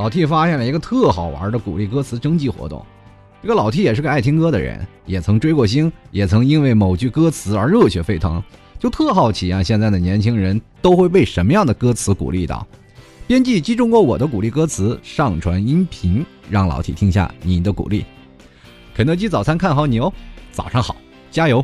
老 T 发现了一个特好玩的鼓励歌词征集活动。这个老 T 也是个爱听歌的人，也曾追过星，也曾因为某句歌词而热血沸腾，就特好奇啊，现在的年轻人都会被什么样的歌词鼓励到？编辑击中过我的鼓励歌词，上传音频，让老 T 听下你的鼓励。肯德基早餐看好你哦，早上好，加油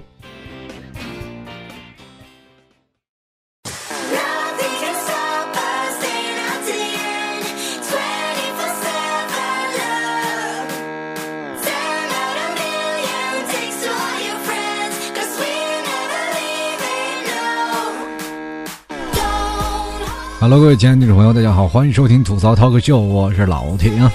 ！Hello，各位亲爱的听众朋友，大家好，欢迎收听吐槽 Talk Show，我是老铁啊。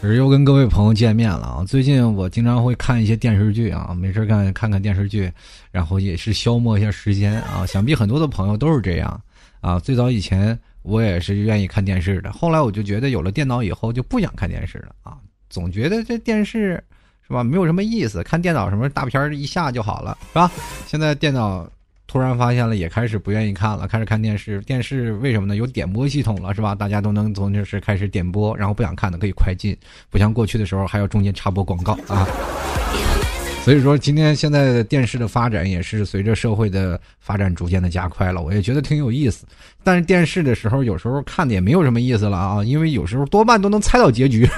是又跟各位朋友见面了啊！最近我经常会看一些电视剧啊，没事干看看电视剧，然后也是消磨一下时间啊。想必很多的朋友都是这样啊。最早以前我也是愿意看电视的，后来我就觉得有了电脑以后就不想看电视了啊，总觉得这电视是吧没有什么意思，看电脑什么大片一下就好了是吧？现在电脑。突然发现了，也开始不愿意看了，开始看电视。电视为什么呢？有点播系统了，是吧？大家都能从电视开始点播，然后不想看的可以快进，不像过去的时候还要中间插播广告啊。所以说，今天现在的电视的发展也是随着社会的发展逐渐的加快了，我也觉得挺有意思。但是电视的时候，有时候看的也没有什么意思了啊，因为有时候多半都能猜到结局。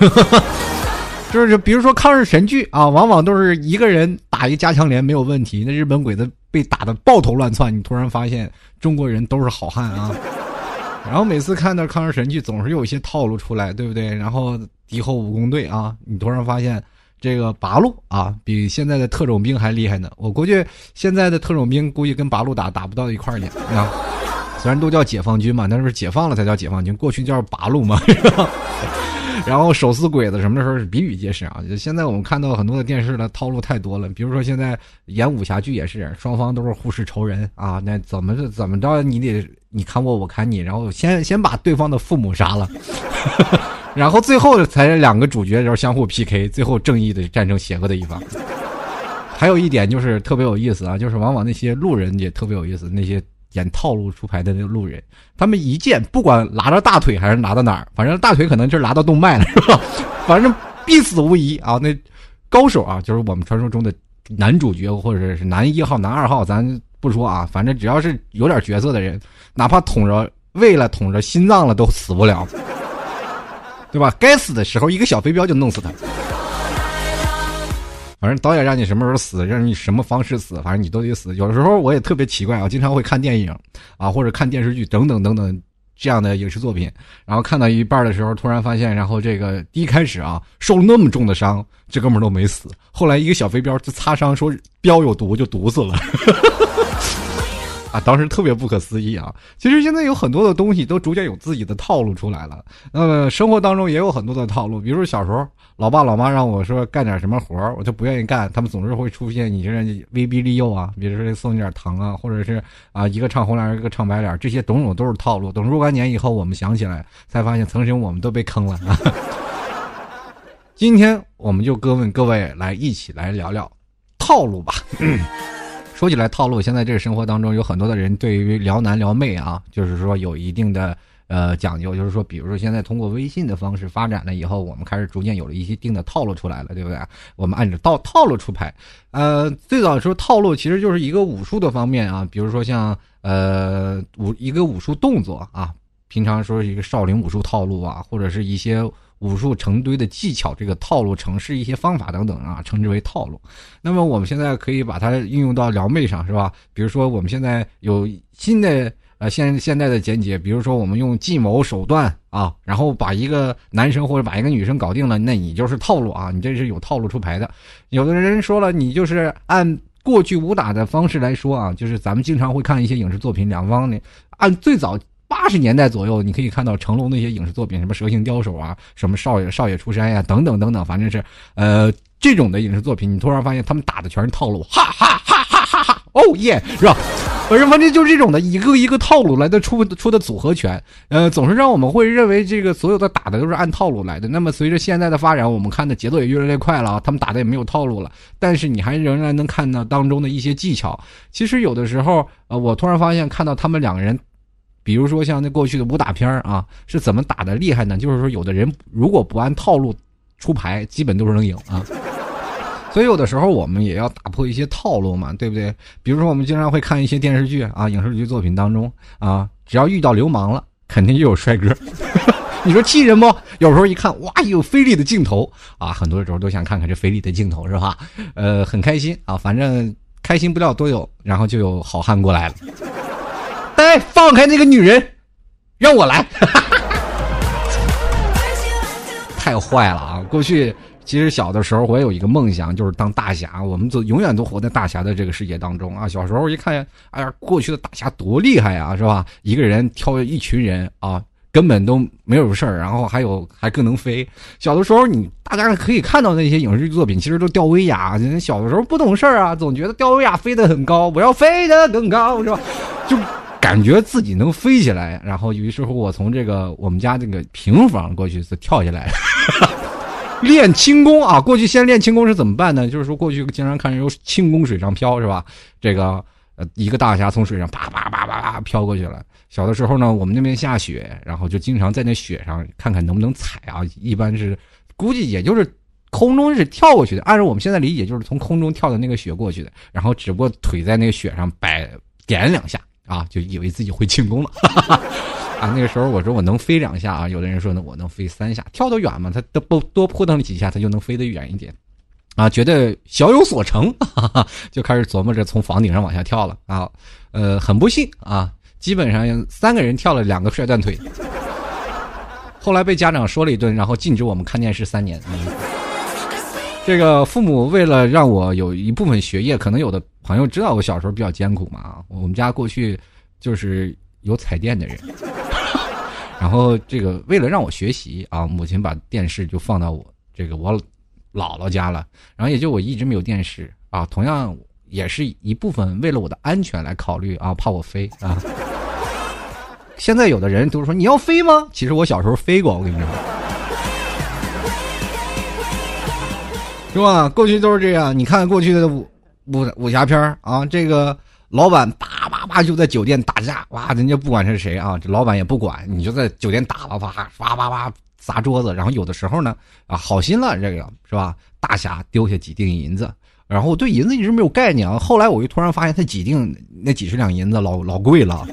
就是比如说抗日神剧啊，往往都是一个人打一加强连没有问题，那日本鬼子被打的抱头乱窜，你突然发现中国人都是好汉啊。然后每次看到抗日神剧，总是有一些套路出来，对不对？然后敌后武工队啊，你突然发现这个八路啊，比现在的特种兵还厉害呢。我估计现在的特种兵估计跟八路打打不到一块儿去啊。虽然都叫解放军嘛，但是解放了才叫解放军，过去叫八路嘛。然后手撕鬼子什么的时候是比比皆是啊！现在我们看到很多的电视的套路太多了，比如说现在演武侠剧也是，双方都是互视仇人啊，那怎么怎么着你得你砍我我砍你，然后先先把对方的父母杀了，然后最后才两个主角然后相互 PK，最后正义的战胜邪恶的一方。还有一点就是特别有意思啊，就是往往那些路人也特别有意思，那些。演套路出牌的那个路人，他们一见不管拉到大腿还是拉到哪儿，反正大腿可能就是拉到动脉了，是吧？反正必死无疑啊！那高手啊，就是我们传说中的男主角或者是男一号、男二号，咱不说啊，反正只要是有点角色的人，哪怕捅着胃了、捅着心脏了，都死不了，对吧？该死的时候，一个小飞镖就弄死他。反正导演让你什么时候死，让你什么方式死，反正你都得死。有的时候我也特别奇怪啊，经常会看电影啊，或者看电视剧等等等等这样的影视作品，然后看到一半的时候，突然发现，然后这个一开始啊受了那么重的伤，这哥们都没死，后来一个小飞镖就擦伤，说镖有毒就毒死了。啊，当时特别不可思议啊！其实现在有很多的东西都逐渐有自己的套路出来了。那么生活当中也有很多的套路，比如小时候，老爸老妈让我说干点什么活儿，我就不愿意干，他们总是会出现你这威逼利诱啊，比如说送你点糖啊，或者是啊一个唱红脸一个唱白脸，这些种种都是套路。等若干年以后，我们想起来才发现，曾经我们都被坑了啊！今天我们就各问各位来一起来聊聊套路吧。嗯说起来套路，现在这个生活当中有很多的人对于撩男撩妹啊，就是说有一定的呃讲究，就是说，比如说现在通过微信的方式发展了以后，我们开始逐渐有了一些定的套路出来了，对不对？我们按照套套路出牌。呃，最早的时候套路其实就是一个武术的方面啊，比如说像呃武一个武术动作啊，平常说一个少林武术套路啊，或者是一些。武术成堆的技巧，这个套路、程式一些方法等等啊，称之为套路。那么我们现在可以把它应用到撩妹上，是吧？比如说我们现在有新的呃现现在的简解，比如说我们用计谋手段啊，然后把一个男生或者把一个女生搞定了，那你就是套路啊，你这是有套路出牌的。有的人说了，你就是按过去武打的方式来说啊，就是咱们经常会看一些影视作品，两方呢按最早。八十年代左右，你可以看到成龙那些影视作品，什么《蛇形刁手》啊，什么《少爷少爷出山》呀，等等等等，反正是，呃，这种的影视作品，你突然发现他们打的全是套路，哈哈哈哈哈哈，哦耶，是吧？反正反正就是这种的一个一个套路来的出出的组合拳，呃，总是让我们会认为这个所有的打的都是按套路来的。那么随着现在的发展，我们看的节奏也越来越快了，他们打的也没有套路了，但是你还仍然能看到当中的一些技巧。其实有的时候，呃，我突然发现看到他们两个人。比如说像那过去的武打片啊，是怎么打的厉害呢？就是说有的人如果不按套路出牌，基本都是能赢啊。所以有的时候我们也要打破一些套路嘛，对不对？比如说我们经常会看一些电视剧啊、影视剧作品当中啊，只要遇到流氓了，肯定就有帅哥。你说气人不？有时候一看，哇，有飞利的镜头啊，很多时候都想看看这飞利的镜头是吧？呃，很开心啊，反正开心不了多久，然后就有好汉过来了。哎，放开那个女人，让我来！太坏了啊！过去其实小的时候，我有一个梦想，就是当大侠。我们都永远都活在大侠的这个世界当中啊！小时候一看，哎呀，过去的大侠多厉害啊，是吧？一个人挑一群人啊。根本都没有事儿，然后还有还更能飞。小的时候，你大家可以看到那些影视剧作品，其实都吊威亚。小的时候不懂事儿啊，总觉得吊威亚飞得很高，我要飞得更高，是吧？就感觉自己能飞起来。然后于是乎，我从这个我们家这个平房过去是跳下来，练轻功啊。过去先练轻功是怎么办呢？就是说过去经常看有轻功水上漂，是吧？这个呃，一个大侠从水上啪啪啪啪啪飘过去了。小的时候呢，我们那边下雪，然后就经常在那雪上看看能不能踩啊。一般是估计也就是空中是跳过去的，按照我们现在理解就是从空中跳的那个雪过去的，然后只不过腿在那个雪上摆点两下啊，就以为自己会轻功了 啊。那个时候我说我能飞两下啊，有的人说呢我能飞三下，跳得远嘛，他都不多扑腾几下，他就能飞得远一点啊，觉得小有所成，就开始琢磨着从房顶上往下跳了啊。呃，很不幸啊。基本上三个人跳了两个摔断腿，后来被家长说了一顿，然后禁止我们看电视三年。这个父母为了让我有一部分学业，可能有的朋友知道我小时候比较艰苦嘛。我们家过去就是有彩电的人，然后这个为了让我学习啊，母亲把电视就放到我这个我姥姥家了，然后也就我一直没有电视啊。同样也是一部分为了我的安全来考虑啊，怕我飞啊。现在有的人都是说你要飞吗？其实我小时候飞过，我跟你说，是吧？过去都是这样。你看过去的武武武侠片啊，这个老板叭叭叭就在酒店打架，哇，人家不管是谁啊，这老板也不管，你就在酒店打吧，啪啪啪啪砸桌子。然后有的时候呢，啊，好心了，这个是吧？大侠丢下几锭银子，然后我对银子一直没有概念啊。后来我就突然发现，他几锭那几十两银子老老贵了。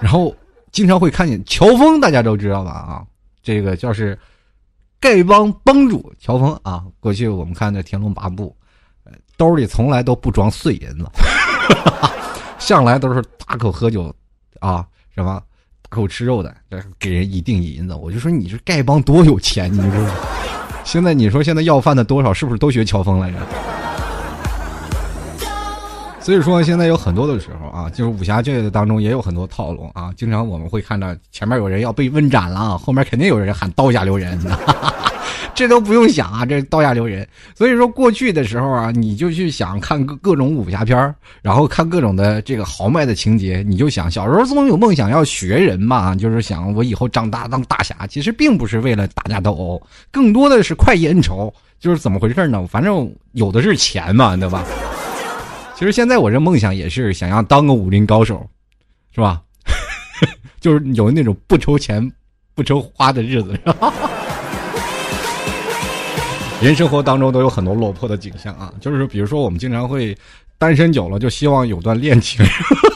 然后经常会看见乔峰，大家都知道吧？啊，这个就是丐帮帮主乔峰啊。过去我们看的《天龙八部》，兜里从来都不装碎银子，向来都是大口喝酒啊，什么大口吃肉的，给人一锭银子。我就说你这丐帮多有钱，你说现在你说现在要饭的多少，是不是都学乔峰来着？所以说，现在有很多的时候啊，就是武侠剧当中也有很多套路啊。经常我们会看到前面有人要被问斩了，后面肯定有人喊刀下留人，这都不用想啊，这刀下留人。所以说，过去的时候啊，你就去想看各各种武侠片然后看各种的这个豪迈的情节，你就想小时候总有梦想要学人嘛，就是想我以后长大当大侠。其实并不是为了打架斗殴，更多的是快意恩仇。就是怎么回事呢？反正有的是钱嘛，对吧？其实现在我这梦想也是想要当个武林高手，是吧？就是有那种不愁钱、不愁花的日子。人生活当中都有很多落魄的景象啊，就是比如说我们经常会单身久了，就希望有段恋情，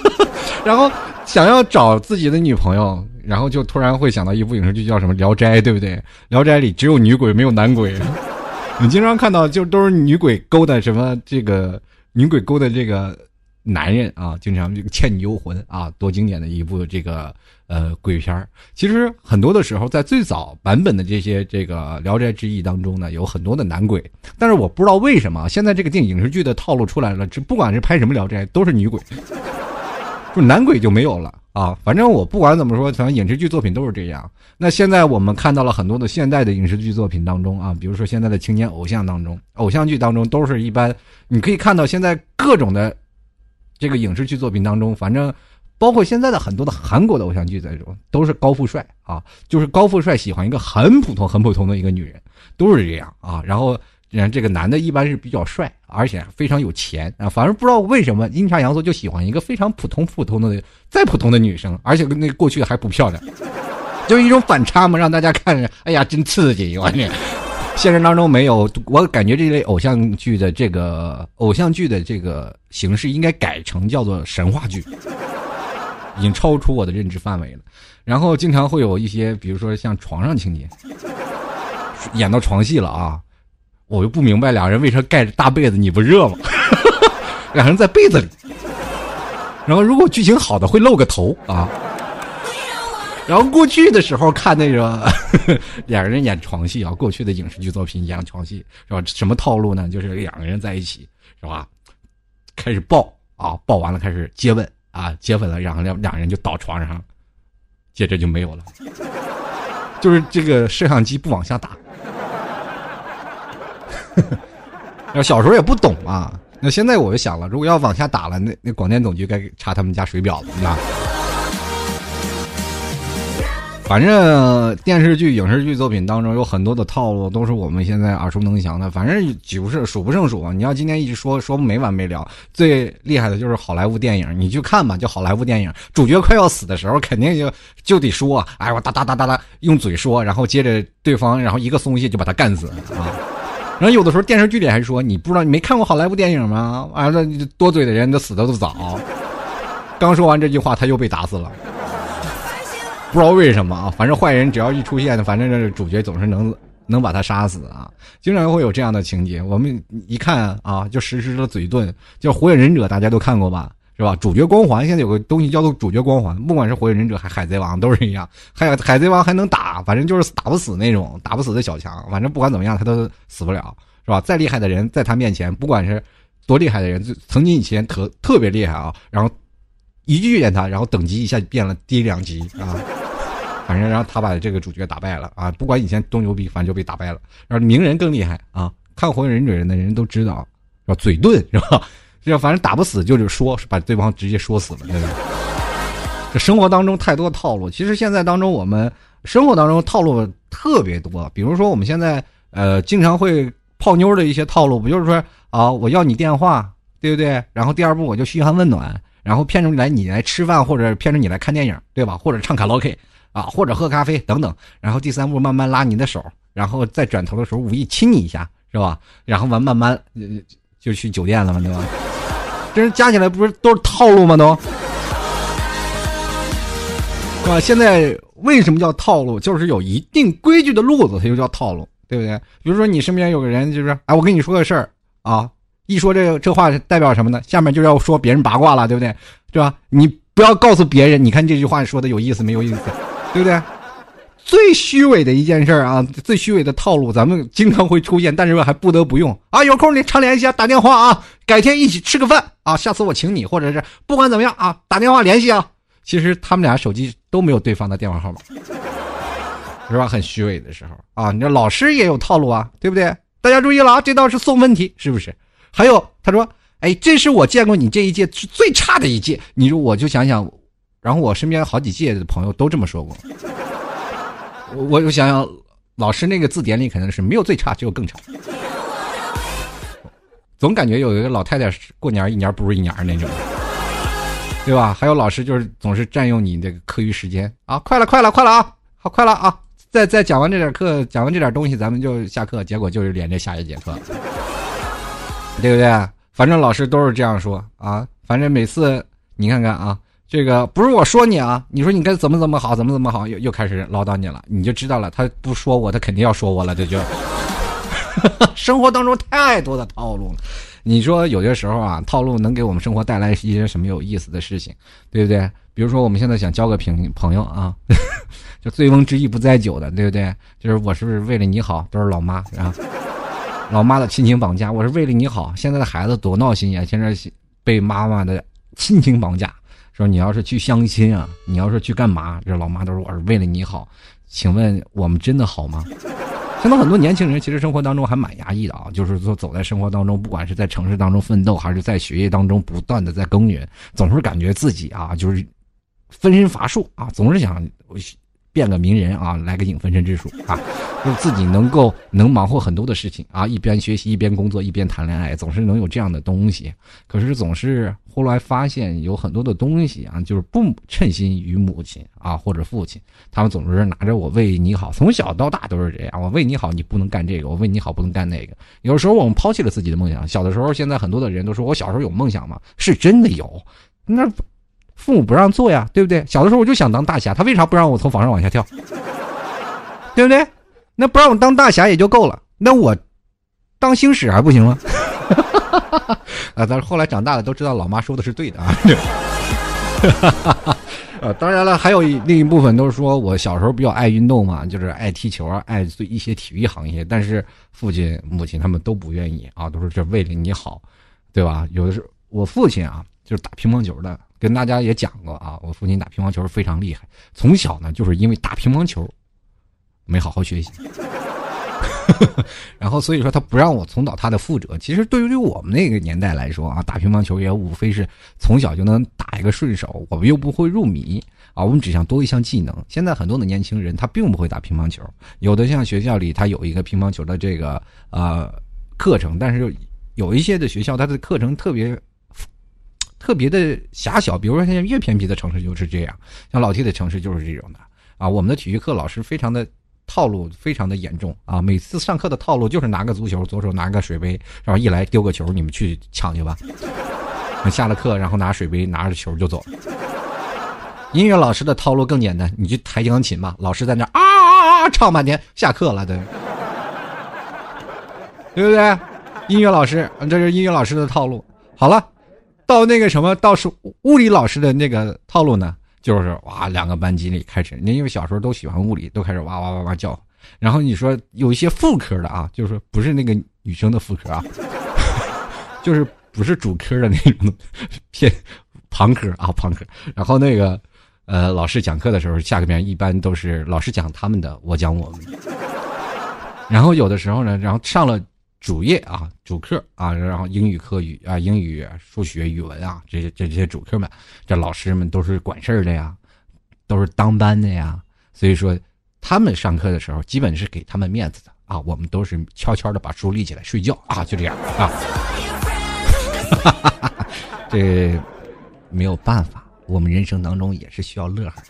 然后想要找自己的女朋友，然后就突然会想到一部影视剧叫什么《聊斋》，对不对？《聊斋》里只有女鬼没有男鬼，你经常看到就都是女鬼勾搭什么这个。女鬼勾的这个男人啊，经常这个《倩女幽魂》啊，多经典的一部这个呃鬼片其实很多的时候，在最早版本的这些这个《聊斋志异》当中呢，有很多的男鬼。但是我不知道为什么现在这个电影视剧的套路出来了，这不管是拍什么《聊斋》，都是女鬼，就男鬼就没有了啊。反正我不管怎么说，反正影视剧作品都是这样。那现在我们看到了很多的现代的影视剧作品当中啊，比如说现在的青年偶像当中，偶像剧当中都是一般。你可以看到现在各种的这个影视剧作品当中，反正包括现在的很多的韩国的偶像剧在中，都是高富帅啊，就是高富帅喜欢一个很普通、很普通的一个女人，都是这样啊。然后然后这个男的一般是比较帅，而且非常有钱啊。反正不知道为什么阴差阳错就喜欢一个非常普通普通的再普通的女生，而且跟那过去还不漂亮，就是一种反差嘛，让大家看着，哎呀，真刺激！我去，现实当中没有，我感觉这类偶像剧的这个偶像剧的这个形式应该改成叫做神话剧，已经超出我的认知范围了。然后经常会有一些，比如说像床上情节，演到床戏了啊。我就不明白，两人为啥盖着大被子你不热吗？两人在被子里，然后如果剧情好的会露个头啊。然后过去的时候看那个 两个人演床戏啊，过去的影视剧作品演床戏是吧？什么套路呢？就是两个人在一起是吧？开始抱啊，抱完了开始接吻啊，接吻了，然后两两人就倒床上，接着就没有了，就是这个摄像机不往下打。那小时候也不懂啊，那现在我就想了，如果要往下打了，那那广电总局该查他们家水表了，那。反正电视剧、影视剧作品当中有很多的套路，都是我们现在耳熟能详的。反正举不胜数不胜数啊！你要今天一直说说没完没了。最厉害的就是好莱坞电影，你去看吧，就好莱坞电影，主角快要死的时候，肯定就就得说，哎我哒哒哒哒哒，用嘴说，然后接着对方，然后一个松懈就把他干死啊。然后有的时候电视剧里还说，你不知道你没看过好莱坞电影吗？完了，多嘴的人都死的都早。刚说完这句话，他又被打死了。不知道为什么啊，反正坏人只要一出现，反正这主角总是能能把他杀死啊。经常会有这样的情节。我们一看啊，就实施了嘴遁，叫《火影忍者》，大家都看过吧？是吧？主角光环现在有个东西叫做主角光环，不管是火影忍者还海贼王都是一样。还有海贼王还能打，反正就是打不死那种，打不死的小强。反正不管怎么样，他都死不了，是吧？再厉害的人在他面前，不管是多厉害的人，就曾经以前特特别厉害啊，然后一遇见他，然后等级一下变了低两级啊。反正然后他把这个主角打败了啊，不管以前多牛逼，反正就被打败了。然后鸣人更厉害啊，看火影忍者的人都知道，是吧？嘴遁是吧？这反正打不死就是说，把对方直接说死了，对吧？这生活当中太多套路，其实现在当中我们生活当中套路特别多。比如说我们现在呃经常会泡妞的一些套路，不就是说啊我要你电话，对不对？然后第二步我就嘘寒问暖，然后骗出来你来吃饭，或者骗出你来看电影，对吧？或者唱卡拉 OK 啊，或者喝咖啡等等。然后第三步慢慢拉你的手，然后再转头的时候无意亲你一下，是吧？然后完慢慢就去酒店了嘛，对吧？这人加起来不是都是套路吗？都，啊？现在为什么叫套路？就是有一定规矩的路子，它就叫套路，对不对？比如说你身边有个人，就是哎，我跟你说个事儿啊，一说这这话代表什么呢？下面就要说别人八卦了，对不对？对吧？你不要告诉别人，你看这句话说的有意思没有意思，对不对？最虚伪的一件事啊，最虚伪的套路，咱们经常会出现，但是还不得不用啊。有空你常联系啊，打电话啊，改天一起吃个饭啊，下次我请你，或者是不管怎么样啊，打电话联系啊。其实他们俩手机都没有对方的电话号码，是吧？很虚伪的时候啊。你这老师也有套路啊，对不对？大家注意了啊，这道是送分题，是不是？还有他说，哎，这是我见过你这一届是最差的一届。你说我就想想，然后我身边好几届的朋友都这么说过。我我想想，老师那个字典里肯定是没有最差，只有更差。总感觉有一个老太太过年一年不如一年那种，对吧？还有老师就是总是占用你这个课余时间啊！快了，快了，快了啊！好，快了啊！再再讲完这点课，讲完这点东西，咱们就下课。结果就是连着下一节课，对不对？反正老师都是这样说啊。反正每次你看看啊。这个不是我说你啊，你说你该怎么怎么好，怎么怎么好，又又开始唠叨你了，你就知道了。他不说我，他肯定要说我了。这就 生活当中太多的套路了。你说有些时候啊，套路能给我们生活带来一些什么有意思的事情，对不对？比如说我们现在想交个朋朋友啊，就醉翁之意不在酒的，对不对？就是我是不是为了你好，都是老妈啊，老妈的亲情绑架，我是为了你好。现在的孩子多闹心呀，现在被妈妈的亲情绑架。说你要是去相亲啊，你要是去干嘛？这老妈都说我是为了你好，请问我们真的好吗？现在很多年轻人其实生活当中还蛮压抑的啊，就是说走在生活当中，不管是在城市当中奋斗，还是在学业当中不断的在耕耘，总是感觉自己啊就是分身乏术啊，总是想变个名人啊，来个影分身之术啊，就自己能够能忙活很多的事情啊，一边学习一边工作一边谈恋爱，总是能有这样的东西。可是总是后来发现有很多的东西啊，就是不称心于母亲啊或者父亲，他们总是拿着我为你好，从小到大都是这样，我为你好你不能干这个，我为你好不能干那个。有时候我们抛弃了自己的梦想，小的时候，现在很多的人都说我小时候有梦想吗？是真的有，那。父母不让做呀，对不对？小的时候我就想当大侠，他为啥不让我从房上往下跳？对不对？那不让我当大侠也就够了，那我当星矢还不行吗？啊！但是后来长大了都知道，老妈说的是对的啊。呃，当然了，还有另一部分都是说我小时候比较爱运动嘛，就是爱踢球啊，爱做一些体育行业，但是父亲、母亲他们都不愿意啊，都是这为了你好，对吧？有的是我父亲啊，就是打乒乓球的。跟大家也讲过啊，我父亲打乒乓球非常厉害，从小呢就是因为打乒乓球，没好好学习，然后所以说他不让我重蹈他的覆辙。其实对于我们那个年代来说啊，打乒乓球也无非是从小就能打一个顺手，我们又不会入迷啊，我们只想多一项技能。现在很多的年轻人他并不会打乒乓球，有的像学校里他有一个乒乓球的这个呃课程，但是有一些的学校它的课程特别。特别的狭小，比如说像越偏僻的城市就是这样，像老 T 的城市就是这种的啊。我们的体育课老师非常的套路，非常的严重啊。每次上课的套路就是拿个足球，左手拿个水杯，然后一来丢个球，你们去抢去吧。下了课，然后拿水杯拿着球就走。音乐老师的套路更简单，你去弹钢琴吧，老师在那啊啊啊唱半天，下课了，对，对不对？音乐老师，这是音乐老师的套路。好了。到那个什么，到是物理老师的那个套路呢，就是哇，两个班级里开始，因为小时候都喜欢物理，都开始哇哇哇哇叫。然后你说有一些副科的啊，就是说不是那个女生的副科啊，就是不是主科的那种偏旁科啊旁科。然后那个呃，老师讲课的时候，下面一般都是老师讲他们的，我讲我们的。然后有的时候呢，然后上了。主业啊，主课啊，然后英语课语啊，英语、数学、语文啊，这些这这些主课们，这老师们都是管事儿的呀，都是当班的呀，所以说他们上课的时候，基本是给他们面子的啊，我们都是悄悄的把书立起来睡觉啊，就这样啊，这没有办法，我们人生当中也是需要乐呵。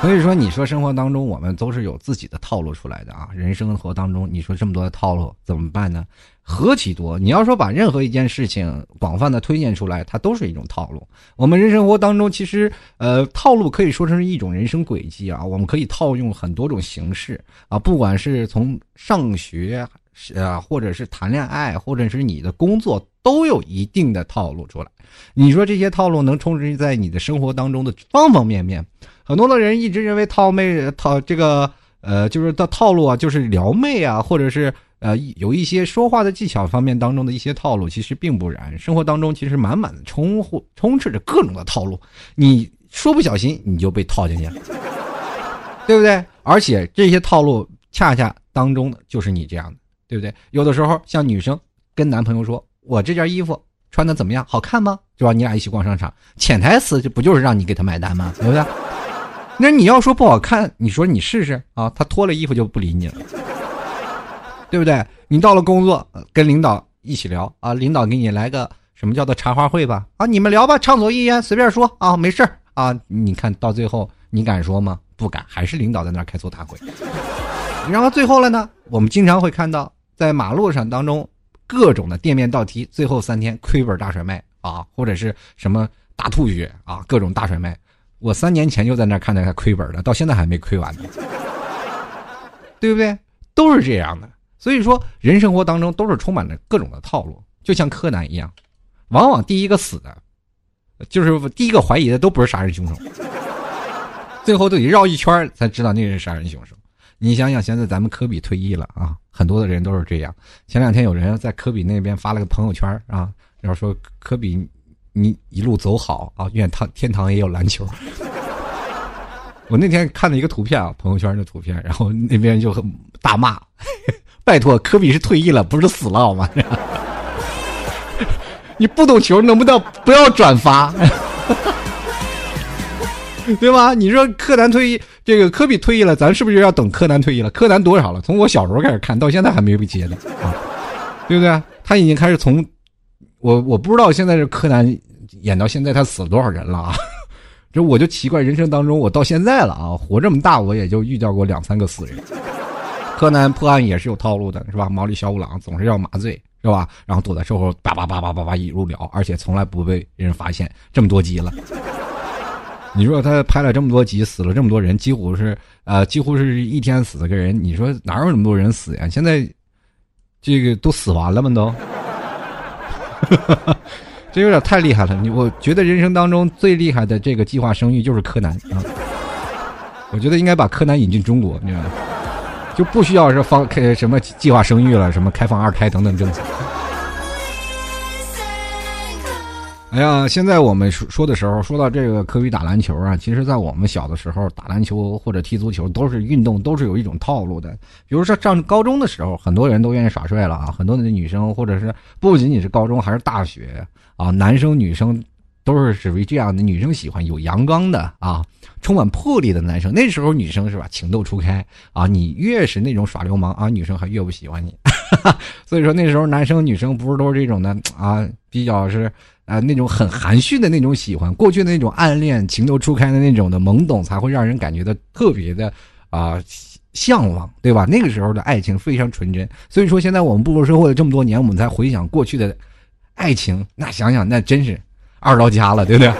所以说，你说生活当中我们都是有自己的套路出来的啊。人生活当中，你说这么多的套路怎么办呢？何其多！你要说把任何一件事情广泛的推荐出来，它都是一种套路。我们人生活当中，其实呃，套路可以说成是一种人生轨迹啊。我们可以套用很多种形式啊，不管是从上学啊，或者是谈恋爱，或者是你的工作，都有一定的套路出来。你说这些套路能充实在你的生活当中的方方面面？很多的人一直认为套妹套这个呃，就是的套路啊，就是撩妹啊，或者是呃有一些说话的技巧方面当中的一些套路，其实并不然。生活当中其实满满的充充斥着各种的套路，你说不小心你就被套进去了，对不对？而且这些套路恰恰当中的就是你这样的，对不对？有的时候像女生跟男朋友说：“我这件衣服穿的怎么样？好看吗？”对吧？你俩一起逛商场，潜台词就不就是让你给他买单吗？对不对？那你要说不好看，你说你试试啊，他脱了衣服就不理你了，对不对？你到了工作，跟领导一起聊啊，领导给你来个什么叫做茶话会吧？啊，你们聊吧，畅所欲言，随便说啊，没事啊。你看到最后，你敢说吗？不敢，还是领导在那开座谈会。然后最后了呢，我们经常会看到在马路上当中各种的店面倒提，最后三天亏本大甩卖啊，或者是什么大吐血啊，各种大甩卖。我三年前就在那看着他亏本了，到现在还没亏完呢，对不对？都是这样的，所以说人生活当中都是充满着各种的套路，就像柯南一样，往往第一个死的，就是第一个怀疑的都不是杀人凶手，最后都得绕一圈才知道那是杀人凶手。你想想，现在咱们科比退役了啊，很多的人都是这样。前两天有人在科比那边发了个朋友圈啊，然后说科比。你一路走好啊！愿堂天堂也有篮球。我那天看了一个图片啊，朋友圈的图片，然后那边就很大骂：“ 拜托，科比是退役了，不是死了好吗？” 你不懂球，能不能不要转发？对吧？你说柯南退役，这个科比退役了，咱是不是就要等柯南退役了？柯南多少了？从我小时候开始看到现在还没有被接呢啊，对不对？他已经开始从我我不知道现在是柯南演到现在他死了多少人了啊？这我就奇怪，人生当中我到现在了啊，活这么大我也就遇到过两三个死人。柯南破案也是有套路的，是吧？毛利小五郎总是要麻醉，是吧？然后躲在身后叭叭叭叭叭叭一路聊，而且从来不被人发现。这么多集了，你说他拍了这么多集，死了这么多人，几乎是呃，几乎是一天死个人。你说哪有那么多人死呀？现在这个都死完了吗？都。这有点太厉害了！你我觉得人生当中最厉害的这个计划生育就是柯南啊！我觉得应该把柯南引进中国，你知道吗？就不需要是放开什么计划生育了，什么开放二胎等等政策。哎呀，现在我们说说的时候，说到这个科比打篮球啊，其实，在我们小的时候打篮球或者踢足球，都是运动，都是有一种套路的。比如说上高中的时候，很多人都愿意耍帅了啊，很多的女生，或者是不仅仅是高中，还是大学啊，男生女生都是属于这样的。女生喜欢有阳刚的啊，充满魄力的男生。那时候女生是吧，情窦初开啊，你越是那种耍流氓啊，女生还越不喜欢你。所以说那时候男生女生不是都是这种的啊，比较是。啊，那种很含蓄的那种喜欢，过去的那种暗恋、情窦初开的那种的懵懂，才会让人感觉到特别的啊向往，对吧？那个时候的爱情非常纯真。所以说，现在我们步入社会了这么多年，我们才回想过去的爱情，那想想那真是二到家了，对不对？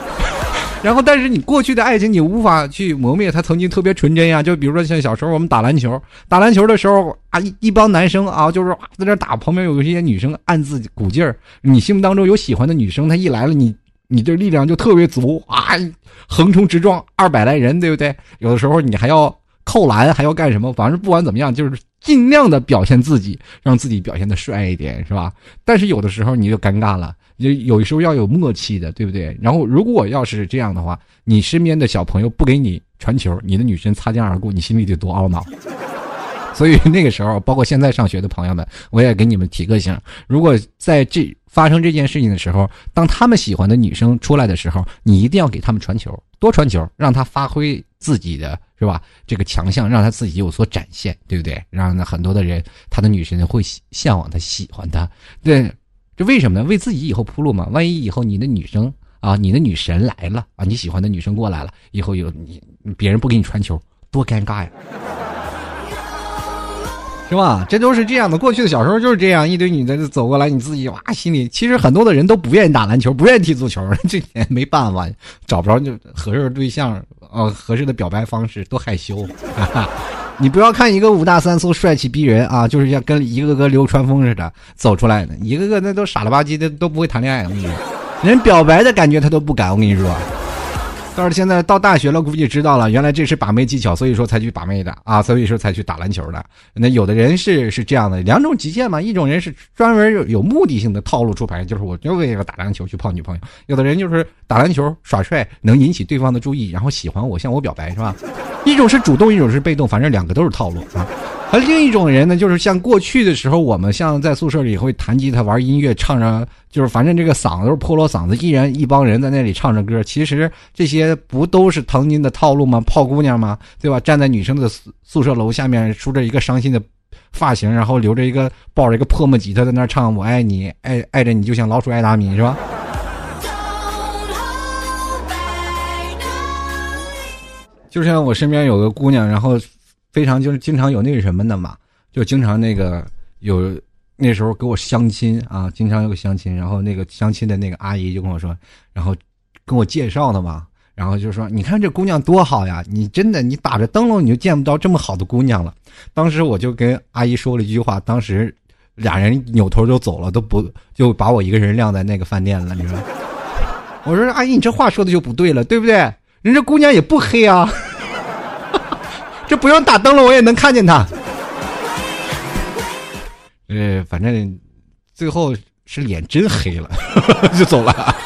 然后，但是你过去的爱情，你无法去磨灭它曾经特别纯真呀。就比如说像小时候我们打篮球，打篮球的时候啊，一一帮男生啊，就是在那打，旁边有一些女生暗自鼓劲儿。你心目当中有喜欢的女生，她一来了，你你这力量就特别足啊，横冲直撞二百来人，对不对？有的时候你还要扣篮，还要干什么？反正不管怎么样，就是尽量的表现自己，让自己表现的帅一点，是吧？但是有的时候你就尴尬了。有有时候要有默契的，对不对？然后如果要是这样的话，你身边的小朋友不给你传球，你的女神擦肩而过，你心里得多懊恼。所以那个时候，包括现在上学的朋友们，我也给你们提个醒：如果在这发生这件事情的时候，当他们喜欢的女生出来的时候，你一定要给他们传球，多传球，让他发挥自己的是吧？这个强项，让他自己有所展现，对不对？让很多的人，他的女神会向往他，喜欢他，对。这为什么呢？为自己以后铺路嘛。万一以后你的女生啊，你的女神来了啊，你喜欢的女生过来了，以后有你别人不给你传球，多尴尬呀，是吧？这都是这样的。过去的小时候就是这样，一堆女的走过来，你自己哇，心里其实很多的人都不愿意打篮球，不愿意踢足球，这也没办法，找不着就合适的对象，呃，合适的表白方式，多害羞。你不要看一个五大三粗、帅气逼人啊，就是像跟一个个流川枫似的走出来的，一个个那都傻了吧唧的，都不会谈恋爱。我跟你说，连表白的感觉他都不敢。我跟你说。倒是现在到大学了，估计知道了，原来这是把妹技巧，所以说才去把妹的啊，所以说才去打篮球的。那有的人是是这样的，两种极限嘛，一种人是专门有有目的性的套路出牌，就是我就为了打篮球去泡女朋友；有的人就是打篮球耍帅，能引起对方的注意，然后喜欢我，向我表白，是吧？一种是主动，一种是被动，反正两个都是套路啊。而另一种人呢，就是像过去的时候，我们像在宿舍里会弹吉他、玩音乐、唱着，就是反正这个嗓子都是破锣嗓子，依然一帮人在那里唱着歌。其实这些不都是曾经的套路吗？泡姑娘吗？对吧？站在女生的宿宿舍楼下面，梳着一个伤心的发型，然后留着一个抱着一个破木吉他在那唱“我爱你，爱爱着你就像老鼠爱大米”，是吧？就像我身边有个姑娘，然后。非常就是经常有那个什么的嘛，就经常那个有那时候给我相亲啊，经常有相亲，然后那个相亲的那个阿姨就跟我说，然后跟我介绍的嘛，然后就说你看这姑娘多好呀，你真的你打着灯笼你就见不到这么好的姑娘了。当时我就跟阿姨说了一句话，当时俩人扭头就走了，都不就把我一个人晾在那个饭店了。你说，我说阿姨你这话说的就不对了，对不对？人这姑娘也不黑啊。这不用打灯笼，我也能看见他。呃，反正最后是脸真黑了，就走了。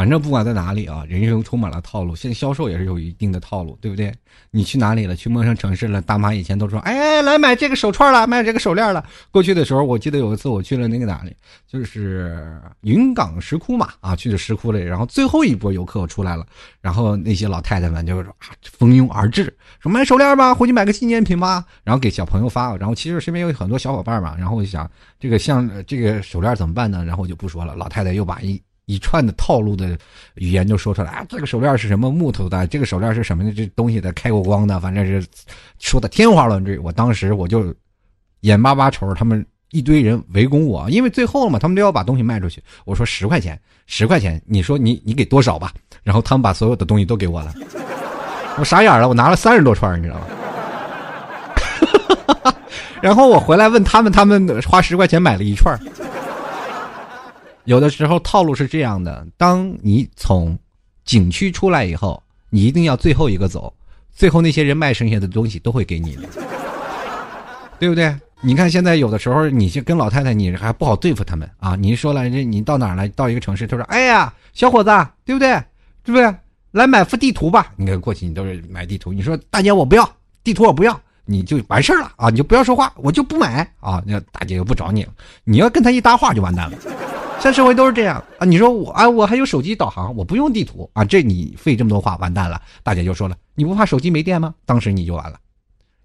反正不管在哪里啊，人生充满了套路。现在销售也是有一定的套路，对不对？你去哪里了？去陌生城市了？大妈以前都说：“哎，来买这个手串了，买这个手链了。”过去的时候，我记得有一次我去了那个哪里，就是云冈石窟嘛，啊，去的石窟里。然后最后一波游客出来了，然后那些老太太们就说啊，蜂拥而至，说买手链吧，回去买个纪念品吧，然后给小朋友发。然后其实身边有很多小伙伴嘛，然后我就想，这个像这个手链怎么办呢？然后我就不说了。老太太又把一。一串的套路的语言就说出来啊，这个手链是什么木头的？这个手链是什么的？这东西的开过光的，反正是说的天花乱坠。我当时我就眼巴巴瞅着他们一堆人围攻我，因为最后嘛，他们都要把东西卖出去。我说十块钱，十块钱，你说你你给多少吧？然后他们把所有的东西都给我了，我傻眼了，我拿了三十多串，你知道吗？然后我回来问他们，他们花十块钱买了一串。有的时候套路是这样的：当你从景区出来以后，你一定要最后一个走，最后那些人卖剩下的东西都会给你的，对不对？你看现在有的时候，你就跟老太太，你还不好对付他们啊！你说了，这你到哪儿来？到一个城市，他说：“哎呀，小伙子，对不对？对不对？来买幅地图吧。”你看过去，你都是买地图。你说大姐，我不要地图，我不要，你就完事儿了啊！你就不要说话，我就不买啊！那大姐又不找你了，你要跟他一搭话就完蛋了。现社会都是这样啊！你说我啊，我还有手机导航，我不用地图啊，这你费这么多话，完蛋了。大姐就说了，你不怕手机没电吗？当时你就完了。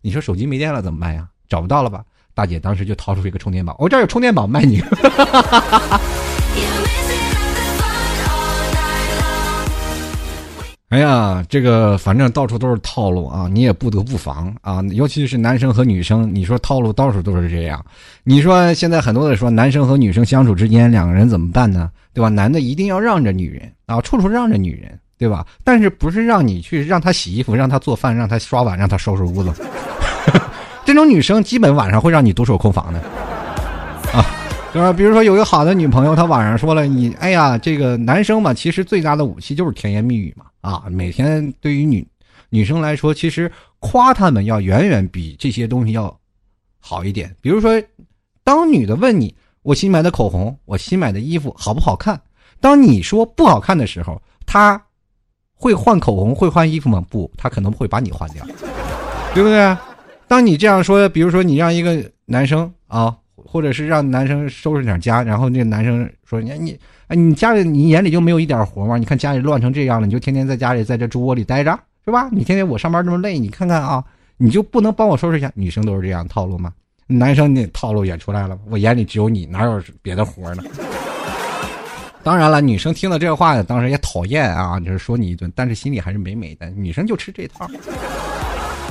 你说手机没电了怎么办呀？找不到了吧？大姐当时就掏出一个充电宝，我这儿有充电宝卖你。哎呀，这个反正到处都是套路啊，你也不得不防啊。尤其是男生和女生，你说套路到处都是这样。你说现在很多的说男生和女生相处之间，两个人怎么办呢？对吧？男的一定要让着女人啊，处处让着女人，对吧？但是不是让你去让他洗衣服、让他做饭、让他刷碗、让他收拾屋子？这种女生基本晚上会让你独守空房的啊。对吧？比如说有一个好的女朋友，她晚上说了你，哎呀，这个男生嘛，其实最大的武器就是甜言蜜语嘛。啊，每天对于女女生来说，其实夸他们要远远比这些东西要好一点。比如说，当女的问你我新买的口红、我新买的衣服好不好看，当你说不好看的时候，她会换口红、会换衣服吗？不，她可能会把你换掉，对不对？当你这样说，比如说你让一个男生啊。或者是让男生收拾点家，然后那个男生说：“你你哎，你家里你眼里就没有一点活吗？你看家里乱成这样了，你就天天在家里在这猪窝里待着，是吧？你天天我上班这么累，你看看啊，你就不能帮我收拾一下？女生都是这样套路吗？男生那套路也出来了，我眼里只有你，哪有别的活呢？当然了，女生听了这话，当时也讨厌啊，就是说你一顿，但是心里还是美美的。女生就吃这套，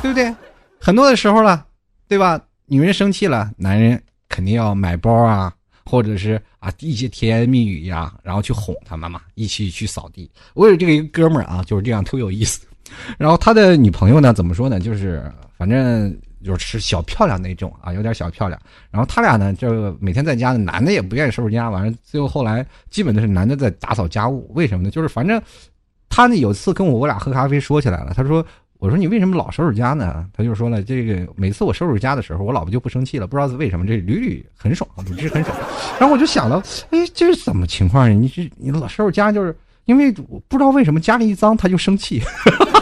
对不对？很多的时候了，对吧？女人生气了，男人。肯定要买包啊，或者是啊一些甜言蜜语呀，然后去哄他们嘛，一起去扫地。我有这个一个哥们儿啊，就是这样，特有意思。然后他的女朋友呢，怎么说呢？就是反正就是小漂亮那种啊，有点小漂亮。然后他俩呢，就每天在家呢，男的也不愿意收拾家，完了最后后来基本都是男的在打扫家务。为什么呢？就是反正他呢有次跟我我俩喝咖啡说起来了，他说。我说你为什么老收拾家呢？他就说了，这个每次我收拾家的时候，我老婆就不生气了，不知道是为什么，这屡屡很爽，屡屡很爽。然后我就想到，哎，这是怎么情况呀？你这你老收拾家，就是因为不知道为什么家里一脏他就生气。